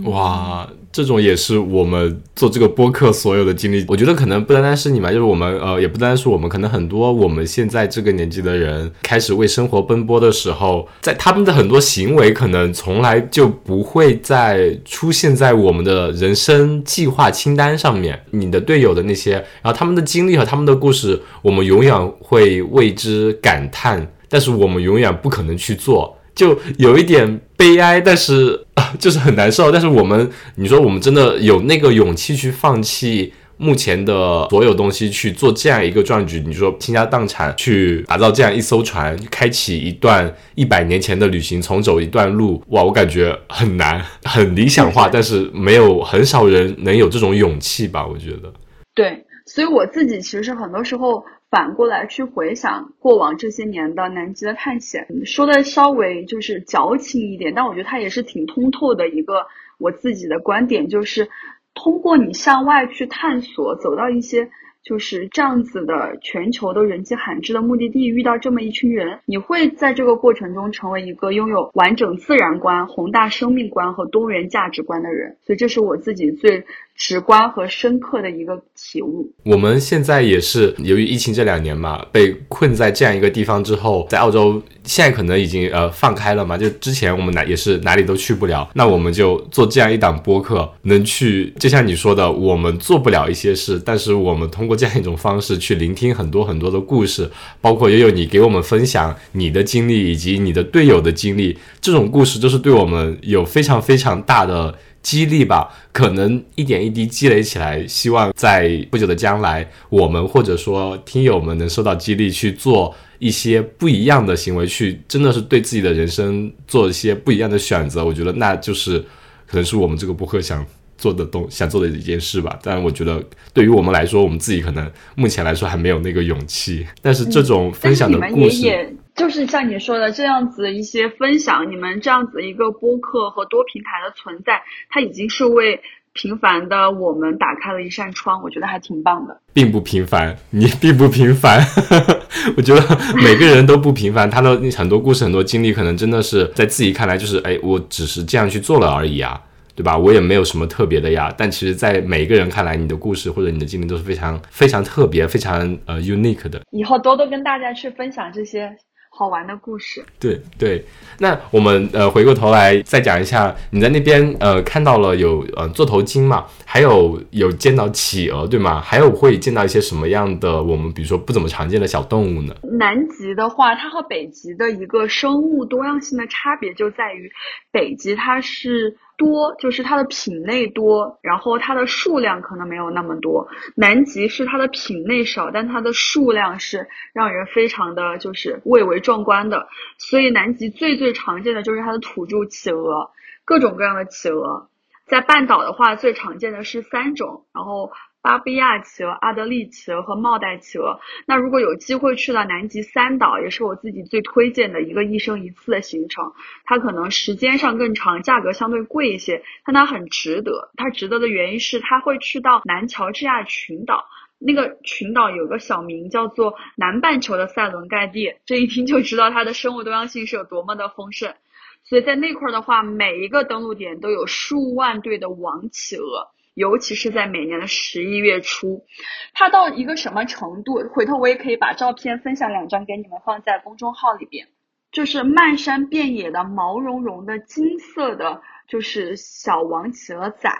哇，这种也是我们做这个播客所有的经历。我觉得可能不单单是你们，就是我们，呃，也不单单是我们，可能很多我们现在这个年纪的人开始为生活奔波的时候，在他们的很多行为可能从来就不会再出现在我们的人生计划清单上面。你的队友的那些，然后他们的经历和他们的故事，我们永远会为之感叹，但是我们永远不可能去做。就有一点悲哀，但是 就是很难受。但是我们，你说我们真的有那个勇气去放弃目前的所有东西，去做这样一个壮举？你说倾家荡产去打造这样一艘船，开启一段一百年前的旅行，重走一段路，哇，我感觉很难，很理想化，但是没有很少人能有这种勇气吧？我觉得。对，所以我自己其实很多时候。反过来去回想过往这些年的南极的探险，说的稍微就是矫情一点，但我觉得它也是挺通透的一个我自己的观点，就是通过你向外去探索，走到一些就是这样子的全球都人迹罕至的目的地，遇到这么一群人，你会在这个过程中成为一个拥有完整自然观、宏大生命观和多元价值观的人。所以这是我自己最。直观和深刻的一个体悟。我们现在也是由于疫情这两年嘛，被困在这样一个地方之后，在澳洲现在可能已经呃放开了嘛，就之前我们哪也是哪里都去不了，那我们就做这样一档播客，能去就像你说的，我们做不了一些事，但是我们通过这样一种方式去聆听很多很多的故事，包括也有你给我们分享你的经历以及你的队友的经历，这种故事都是对我们有非常非常大的。激励吧，可能一点一滴积累起来，希望在不久的将来，我们或者说听友们能受到激励，去做一些不一样的行为，去真的是对自己的人生做一些不一样的选择。我觉得那就是可能是我们这个播客想做的东想做的一件事吧。但我觉得对于我们来说，我们自己可能目前来说还没有那个勇气。但是这种分享的故事。就是像你说的这样子一些分享，你们这样子一个播客和多平台的存在，它已经是为平凡的我们打开了一扇窗，我觉得还挺棒的。并不平凡，你并不平凡，我觉得每个人都不平凡，他的很多故事、很多经历，可能真的是在自己看来就是，哎，我只是这样去做了而已啊。对吧？我也没有什么特别的呀，但其实，在每个人看来，你的故事或者你的经历都是非常非常特别、非常呃 unique 的。以后多多跟大家去分享这些。好玩的故事，对对。那我们呃回过头来再讲一下，你在那边呃看到了有呃座头鲸嘛，还有有见到企鹅对吗？还有会见到一些什么样的我们比如说不怎么常见的小动物呢？南极的话，它和北极的一个生物多样性的差别就在于，北极它是。多就是它的品类多，然后它的数量可能没有那么多。南极是它的品类少，但它的数量是让人非常的就是蔚为壮观的。所以南极最最常见的就是它的土著企鹅，各种各样的企鹅。在半岛的话，最常见的是三种，然后。巴布亚企鹅、阿德利企鹅和帽带企鹅。那如果有机会去到南极三岛，也是我自己最推荐的一个一生一次的行程。它可能时间上更长，价格相对贵一些，但它很值得。它值得的原因是它会去到南乔治亚群岛，那个群岛有个小名叫做南半球的塞伦盖蒂，这一听就知道它的生物多样性是有多么的丰盛。所以在那块的话，每一个登陆点都有数万对的王企鹅。尤其是在每年的十一月初，它到一个什么程度？回头我也可以把照片分享两张给你们，放在公众号里边。就是漫山遍野的毛茸茸的金色的，就是小王企鹅仔，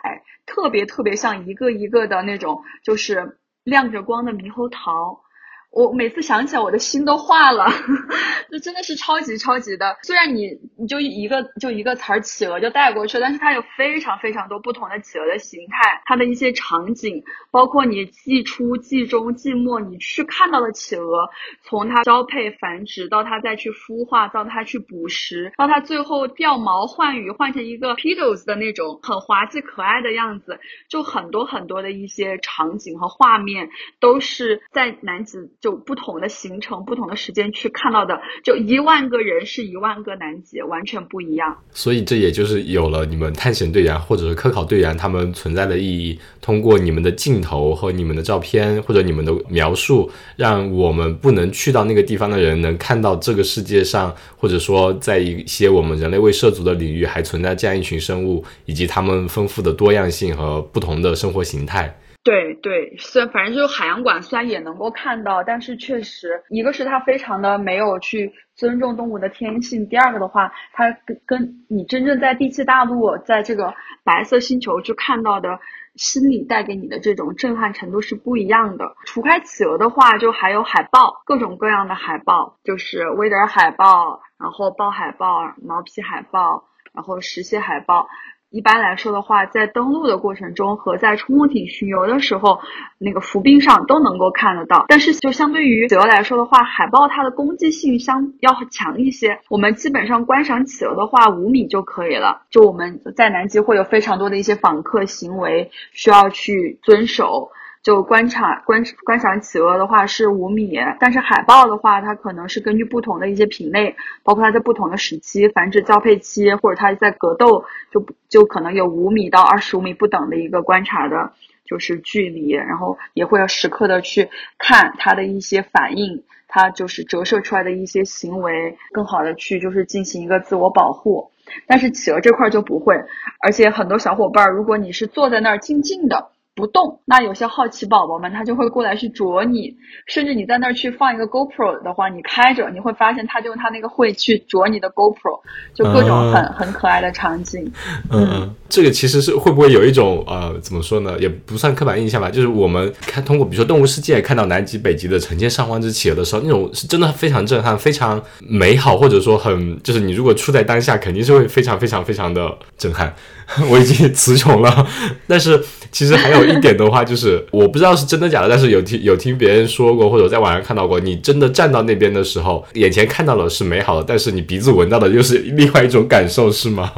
特别特别像一个一个的那种，就是亮着光的猕猴桃。我每次想起来，我的心都化了，这真的是超级超级的。虽然你你就一个就一个词儿企鹅就带过去，但是它有非常非常多不同的企鹅的形态，它的一些场景，包括你季初、季中、季末你去看到的企鹅，从它交配繁殖到它再去孵化，到它去捕食，到它最后掉毛换羽换成一个 pedos 的那种很滑稽可爱的样子，就很多很多的一些场景和画面都是在南极。就不同的行程、不同的时间去看到的，就一万个人是一万个南极，完全不一样。所以这也就是有了你们探险队员或者是科考队员他们存在的意义。通过你们的镜头和你们的照片或者你们的描述，让我们不能去到那个地方的人能看到这个世界上，或者说在一些我们人类未涉足的领域还存在这样一群生物，以及他们丰富的多样性和不同的生活形态。对对，虽然反正就是海洋馆，虽然也能够看到，但是确实，一个是它非常的没有去尊重动物的天性，第二个的话，它跟跟你真正在第七大陆，在这个白色星球去看到的心理带给你的这种震撼程度是不一样的。除开企鹅的话，就还有海豹，各种各样的海豹，就是威德尔海豹，然后豹海豹、毛皮海豹，然后石蟹海豹。一般来说的话，在登陆的过程中和在冲锋艇巡游的时候，那个浮冰上都能够看得到。但是就相对于企鹅来说的话，海豹它的攻击性相要强一些。我们基本上观赏企鹅的话，五米就可以了。就我们在南极会有非常多的一些访客行为需要去遵守。就观察观观赏企鹅的话是五米，但是海豹的话，它可能是根据不同的一些品类，包括它在不同的时期繁殖交配期，或者它在格斗，就就可能有五米到二十五米不等的一个观察的，就是距离，然后也会要时刻的去看它的一些反应，它就是折射出来的一些行为，更好的去就是进行一个自我保护。但是企鹅这块就不会，而且很多小伙伴，如果你是坐在那儿静静的。不动，那有些好奇宝宝们他就会过来去啄你，甚至你在那儿去放一个 GoPro 的话，你开着，你会发现他就用他那个喙去啄你的 GoPro，就各种很很可爱的场景。嗯，这个其实是会不会有一种呃，怎么说呢，也不算刻板印象吧，就是我们看通过比如说动物世界看到南极、北极的成千上万只企鹅的时候，那种是真的非常震撼、非常美好，或者说很就是你如果处在当下，肯定是会非常非常非常的震撼。我已经词穷了，但是其实还有一点的话，就是我不知道是真的假的，但是有听有听别人说过，或者在网上看到过，你真的站到那边的时候，眼前看到的是美好的，但是你鼻子闻到的又是另外一种感受，是吗？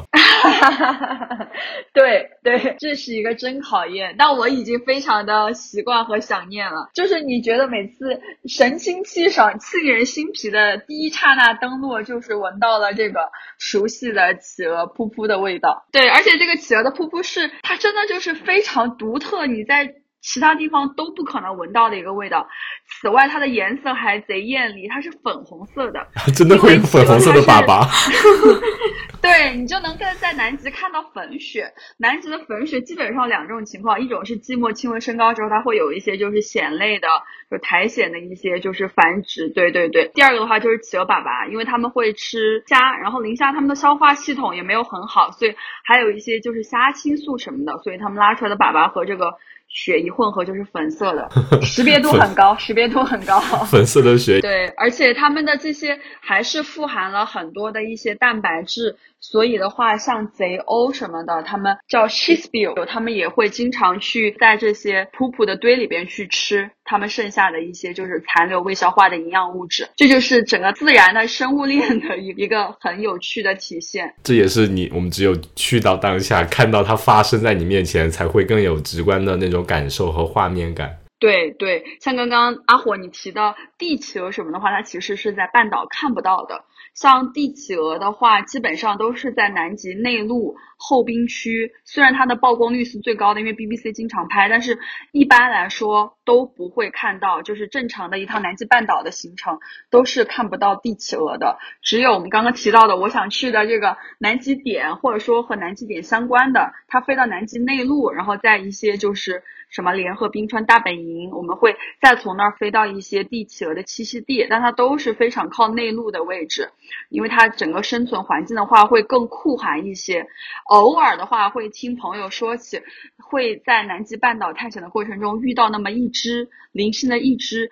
哈哈哈！哈对对，这是一个真考验，但我已经非常的习惯和想念了。就是你觉得每次神清气爽、沁人心脾的第一刹那登陆，就是闻到了这个熟悉的企鹅噗噗的味道。对，而且这个企鹅的噗噗是它真的就是非常独特，你在。其他地方都不可能闻到的一个味道。此外，它的颜色还贼艳丽，它是粉红色的，真的会有粉红色的粑粑。对你就能在在南极看到粉雪。南极的粉雪基本上两种情况，一种是季末气温升高之后，它会有一些就是藓类的，就苔藓的一些就是繁殖。对对对。第二个的话就是企鹅粑粑，因为它们会吃虾，然后磷虾它们的消化系统也没有很好，所以还有一些就是虾青素什么的，所以它们拉出来的粑粑和这个。血一混合就是粉色的，识别度很高，识别度很高。粉色的血。对，而且它们的这些还是富含了很多的一些蛋白质。所以的话，像贼鸥什么的，他们叫 chisbill，他们也会经常去在这些普普的堆里边去吃他们剩下的一些就是残留未消化的营养物质。这就是整个自然的生物链的一 一个很有趣的体现。这也是你我们只有去到当下，看到它发生在你面前，才会更有直观的那种感受和画面感。对对，像刚刚阿火你提到地企鹅什么的话，它其实是在半岛看不到的。像帝企鹅的话，基本上都是在南极内陆后冰区。虽然它的曝光率是最高的，因为 BBC 经常拍，但是一般来说都不会看到。就是正常的一趟南极半岛的行程都是看不到帝企鹅的。只有我们刚刚提到的，我想去的这个南极点，或者说和南极点相关的，它飞到南极内陆，然后在一些就是什么联合冰川大本营，我们会再从那儿飞到一些帝企鹅的栖息地，但它都是非常靠内陆的位置。因为它整个生存环境的话会更酷寒一些，偶尔的话会听朋友说起，会在南极半岛探险的过程中遇到那么一只零星的一只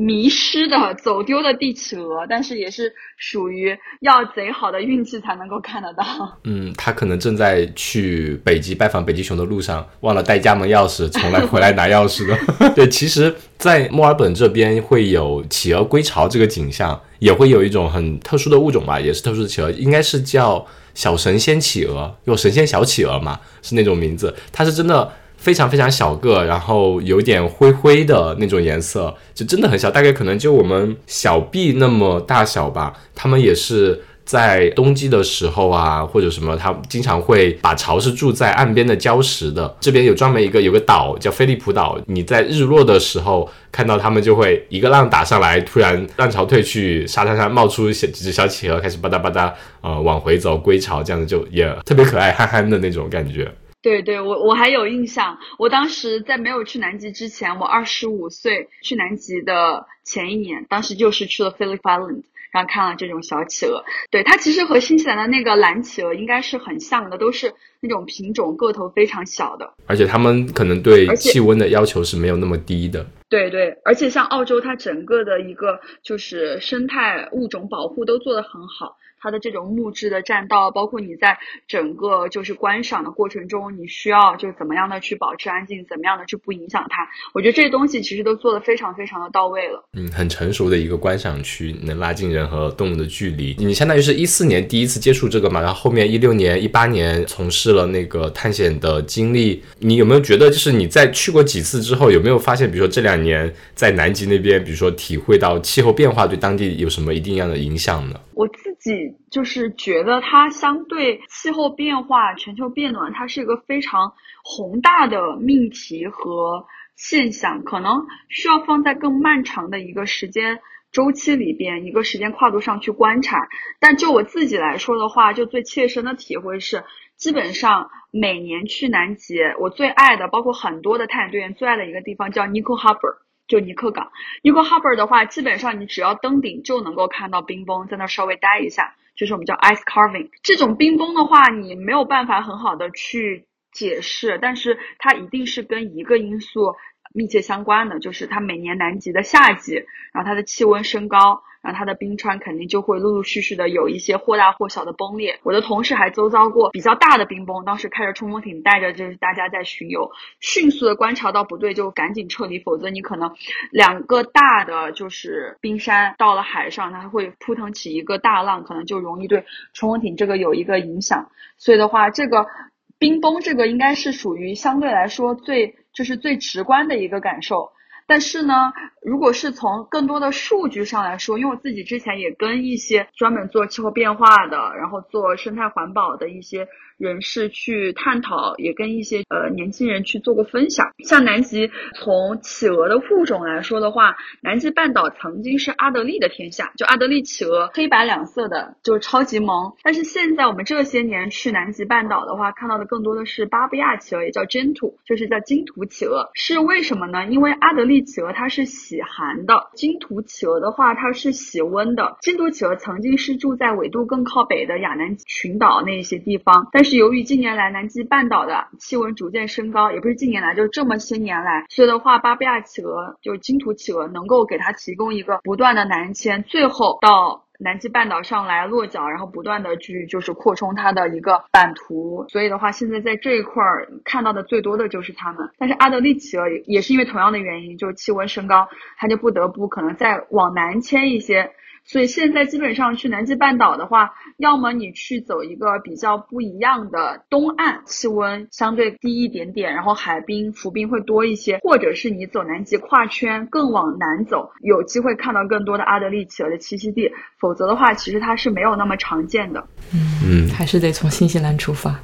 迷失的、走丢的帝企鹅，但是也是属于要贼好的运气才能够看得到。嗯，他可能正在去北极拜访北极熊的路上，忘了带家门钥匙，从来回来拿钥匙的。对，其实，在墨尔本这边会有企鹅归巢这个景象，也会有一种很特殊的物种吧，也是特殊的企鹅，应该是叫小神仙企鹅，有神仙小企鹅嘛，是那种名字。它是真的。非常非常小个，然后有点灰灰的那种颜色，就真的很小，大概可能就我们小臂那么大小吧。他们也是在冬季的时候啊，或者什么，他经常会把巢是住在岸边的礁石的。这边有专门一个有个岛叫菲利普岛，你在日落的时候看到他们就会一个浪打上来，突然浪潮退去，沙滩上冒出小几只小企鹅，开始吧嗒吧嗒，呃，往回走归巢，这样子就也特别可爱，憨憨的那种感觉。对对，我我还有印象，我当时在没有去南极之前，我二十五岁去南极的前一年，当时就是去了 Phillip Island，然后看了这种小企鹅。对，它其实和新西兰的那个蓝企鹅应该是很像的，都是那种品种，个头非常小的。而且它们可能对气温的要求是没有那么低的。对对，而且像澳洲，它整个的一个就是生态物种保护都做得很好。它的这种木质的栈道，包括你在整个就是观赏的过程中，你需要就怎么样的去保持安静，怎么样的去不影响它。我觉得这些东西其实都做得非常非常的到位了。嗯，很成熟的一个观赏区，能拉近人和动物的距离。你相当于是一四年第一次接触这个嘛，然后后面一六年、一八年从事了那个探险的经历。你有没有觉得，就是你在去过几次之后，有没有发现，比如说这两年在南极那边，比如说体会到气候变化对当地有什么一定样的影响呢？我自己就是觉得它相对气候变化、全球变暖，它是一个非常宏大的命题和现象，可能需要放在更漫长的一个时间周期里边、一个时间跨度上去观察。但就我自己来说的话，就最切身的体会是，基本上每年去南极，我最爱的，包括很多的探险队员最爱的一个地方叫 Nickel Harbor。就尼克港尼克 Harbor 的话，基本上你只要登顶就能够看到冰崩，在那稍微待一下，就是我们叫 ice carving。这种冰崩的话，你没有办法很好的去解释，但是它一定是跟一个因素密切相关的，就是它每年南极的夏季，然后它的气温升高。然后它的冰川肯定就会陆陆续续的有一些或大或小的崩裂。我的同事还周遭过比较大的冰崩，当时开着冲锋艇带着就是大家在巡游，迅速的观察到不对就赶紧撤离，否则你可能两个大的就是冰山到了海上，它会扑腾起一个大浪，可能就容易对冲锋艇这个有一个影响。所以的话，这个冰崩这个应该是属于相对来说最就是最直观的一个感受。但是呢，如果是从更多的数据上来说，因为我自己之前也跟一些专门做气候变化的，然后做生态环保的一些。人士去探讨，也跟一些呃年轻人去做过分享。像南极，从企鹅的物种来说的话，南极半岛曾经是阿德利的天下，就阿德利企鹅，黑白两色的，就是超级萌。但是现在我们这些年去南极半岛的话，看到的更多的是巴布亚企鹅，也叫真土，就是叫金土企鹅。是为什么呢？因为阿德利企鹅它是喜寒的，金土企鹅的话它是喜温的。金土企鹅曾经是住在纬度更靠北的亚南群岛那些地方，但是。由于近年来南极半岛的气温逐渐升高，也不是近年来，就这么些年来，所以的话，巴布亚企鹅就是金土企鹅，能够给它提供一个不断的南迁，最后到南极半岛上来落脚，然后不断的去就是扩充它的一个版图。所以的话，现在在这一块儿看到的最多的就是它们。但是阿德利企鹅也是因为同样的原因，就是气温升高，它就不得不可能再往南迁一些。所以现在基本上去南极半岛的话，要么你去走一个比较不一样的东岸，气温相对低一点点，然后海冰浮冰会多一些，或者是你走南极跨圈更往南走，有机会看到更多的阿德利企鹅的栖息地。否则的话，其实它是没有那么常见的。嗯，还是得从新西兰出发，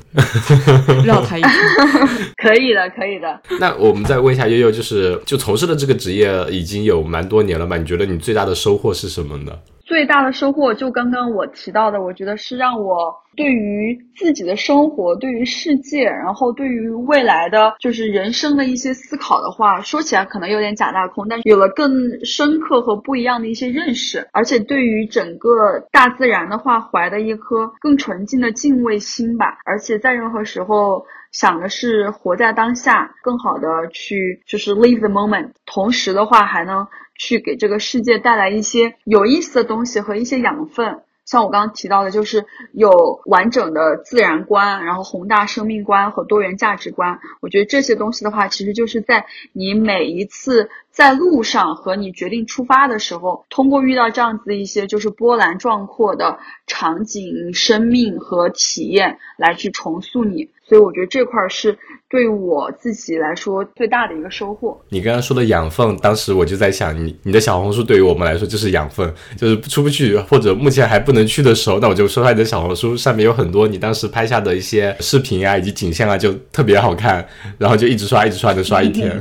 绕它一圈。可以的，可以的。那我们再问一下悠悠，就是就从事的这个职业已经有蛮多年了吧？你觉得你最大的收获是什么呢？最大的收获就刚刚我提到的，我觉得是让我对于自己的生活、对于世界，然后对于未来的就是人生的一些思考的话，说起来可能有点假大空，但是有了更深刻和不一样的一些认识，而且对于整个大自然的话，怀的一颗更纯净的敬畏心吧，而且在任何时候。想的是活在当下，更好的去就是 live the moment，同时的话还能去给这个世界带来一些有意思的东西和一些养分。像我刚刚提到的，就是有完整的自然观，然后宏大生命观和多元价值观。我觉得这些东西的话，其实就是在你每一次在路上和你决定出发的时候，通过遇到这样子一些就是波澜壮阔的场景、生命和体验来去重塑你。所以我觉得这块儿是对我自己来说最大的一个收获。你刚刚说的养分，当时我就在想，你你的小红书对于我们来说就是养分，就是出不去或者目前还不能去的时候，那我就说出来你的小红书上面有很多你当时拍下的一些视频啊，以及景象啊，就特别好看，然后就一直刷，一直刷，就刷一天。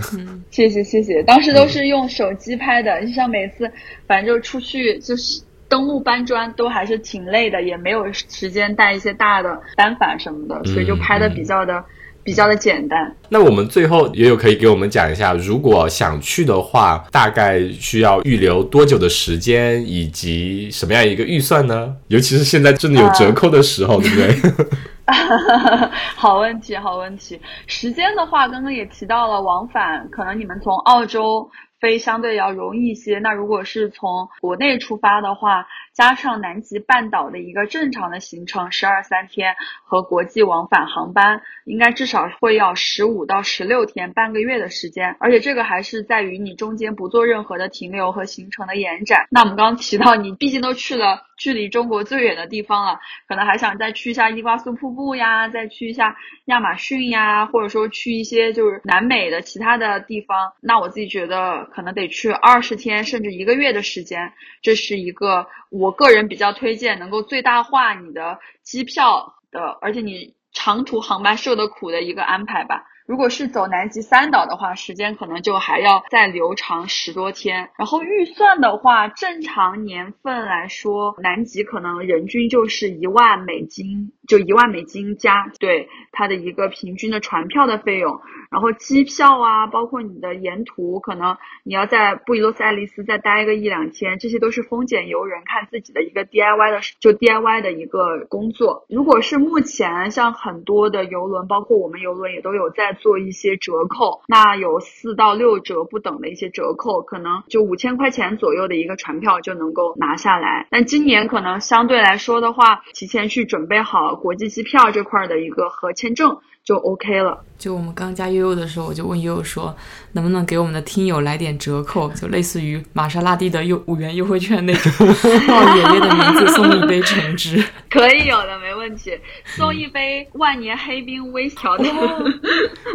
谢谢谢谢，当时都是用手机拍的，就像每次反正就出去就是。登陆搬砖都还是挺累的，也没有时间带一些大的单反什么的，所以就拍的比较的比较的简单。那我们最后也有可以给我们讲一下，如果想去的话，大概需要预留多久的时间，以及什么样一个预算呢？尤其是现在真的有折扣的时候，对不对？好问题，好问题。时间的话，刚刚也提到了往返，可能你们从澳洲。飞相对要容易一些。那如果是从国内出发的话，加上南极半岛的一个正常的行程，十二三天和国际往返航班，应该至少会要十五到十六天，半个月的时间。而且这个还是在于你中间不做任何的停留和行程的延展。那我们刚刚提到，你毕竟都去了。距离中国最远的地方了，可能还想再去一下伊瓜苏瀑布呀，再去一下亚马逊呀，或者说去一些就是南美的其他的地方。那我自己觉得可能得去二十天甚至一个月的时间，这是一个我个人比较推荐能够最大化你的机票的，而且你长途航班受的苦的一个安排吧。如果是走南极三岛的话，时间可能就还要再留长十多天。然后预算的话，正常年份来说，南极可能人均就是一万美金，就一万美金加对它的一个平均的船票的费用。然后机票啊，包括你的沿途，可能你要在布宜诺斯艾利斯再待个一两天，这些都是风俭由人，看自己的一个 DIY 的，就 DIY 的一个工作。如果是目前像很多的游轮，包括我们游轮也都有在。做一些折扣，那有四到六折不等的一些折扣，可能就五千块钱左右的一个船票就能够拿下来。但今年可能相对来说的话，提前去准备好国际机票这块的一个和签证。就 OK 了。就我们刚加悠悠的时候，我就问悠悠说，能不能给我们的听友来点折扣，就类似于玛莎拉蒂的优五元优惠券那种，报爷爷的名字送一杯橙汁。可以有的，没问题。送一杯万年黑冰微调的。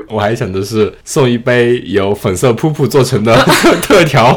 我还想的是送一杯由粉色瀑布做成的特调。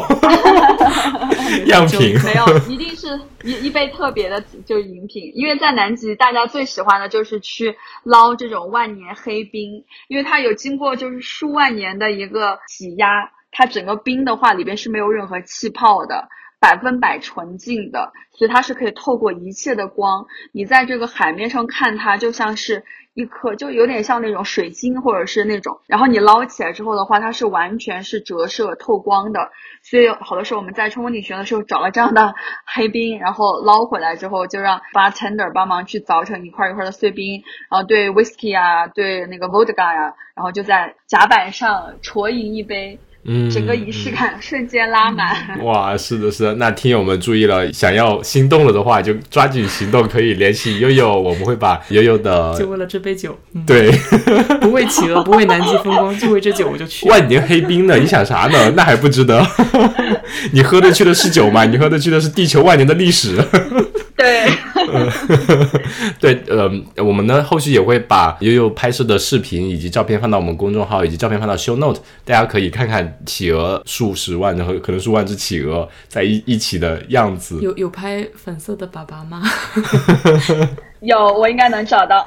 样品没有，一定是一一杯特别的就饮品，因为在南极，大家最喜欢的就是去捞这种万年黑冰，因为它有经过就是数万年的一个挤压，它整个冰的话里边是没有任何气泡的，百分百纯净的，所以它是可以透过一切的光，你在这个海面上看它就像是。一颗就有点像那种水晶，或者是那种，然后你捞起来之后的话，它是完全是折射透光的，所以好多时候我们在冲锋艇学的时候找了这样的 黑冰，然后捞回来之后就让 bartender 帮忙去凿成一块一块的碎冰，然后对 whisky 啊，对那个 vodka 呀，然后就在甲板上啜饮一杯。嗯，整个仪式感瞬间拉满。哇，是的，是的。那听友们注意了，想要心动了的话，就抓紧行动，可以联系悠悠，我们会把悠悠的就为了这杯酒，对，不为企鹅，不为南极风光，就为这酒我就去。万年黑冰呢？你想啥呢？那还不值得？你喝的去的是酒吗？你喝的去的是地球万年的历史。对，对，呃，我们呢后续也会把悠悠拍摄的视频以及照片放到我们公众号，以及照片放到 Show Note，大家可以看看企鹅数十万然后可能数万只企鹅在一一起的样子。有有拍粉色的粑粑吗？有，我应该能找到。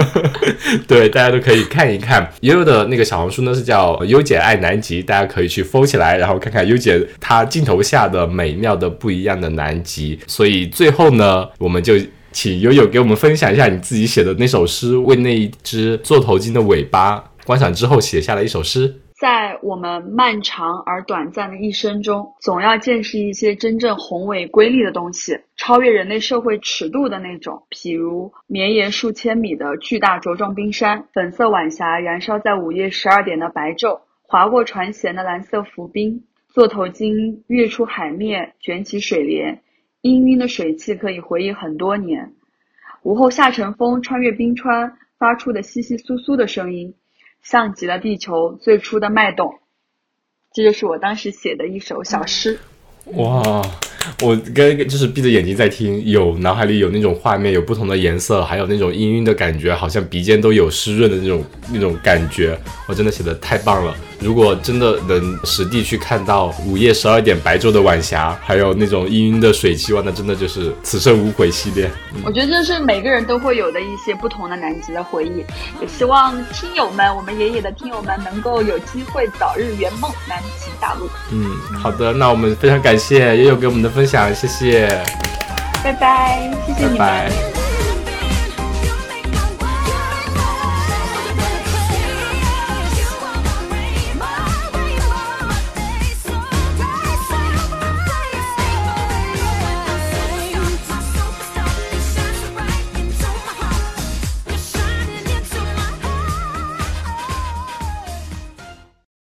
对，大家都可以看一看悠悠的那个小红书呢，是叫优姐爱南极，大家可以去封起来，然后看看优姐她镜头下的美妙的不一样的南极。所以最后呢，我们就请悠悠给我们分享一下你自己写的那首诗，为那一只座头鲸的尾巴观赏之后写下了一首诗。在我们漫长而短暂的一生中，总要见识一些真正宏伟瑰丽的东西，超越人类社会尺度的那种，譬如绵延数千米的巨大茁壮冰山，粉色晚霞燃烧在午夜十二点的白昼，划过船舷的蓝色浮冰，座头鲸跃出海面，卷起水帘，氤氲的水汽可以回忆很多年。午后下沉风穿越冰川发出的窸窸窣窣的声音。像极了地球最初的脉动，这就是我当时写的一首小诗。哇，我跟就是闭着眼睛在听，有脑海里有那种画面，有不同的颜色，还有那种氤氲的感觉，好像鼻尖都有湿润的那种那种感觉。我真的写的太棒了。如果真的能实地去看到午夜十二点白昼的晚霞，还有那种氤氲的水汽，哇，那真的就是此生无悔系列。我觉得这是每个人都会有的一些不同的南极的回忆，也希望听友们，我们爷爷的听友们能够有机会早日圆梦南极大陆。嗯，好的，那我们非常感谢悠悠给我们的分享，谢谢，拜拜，谢谢你们。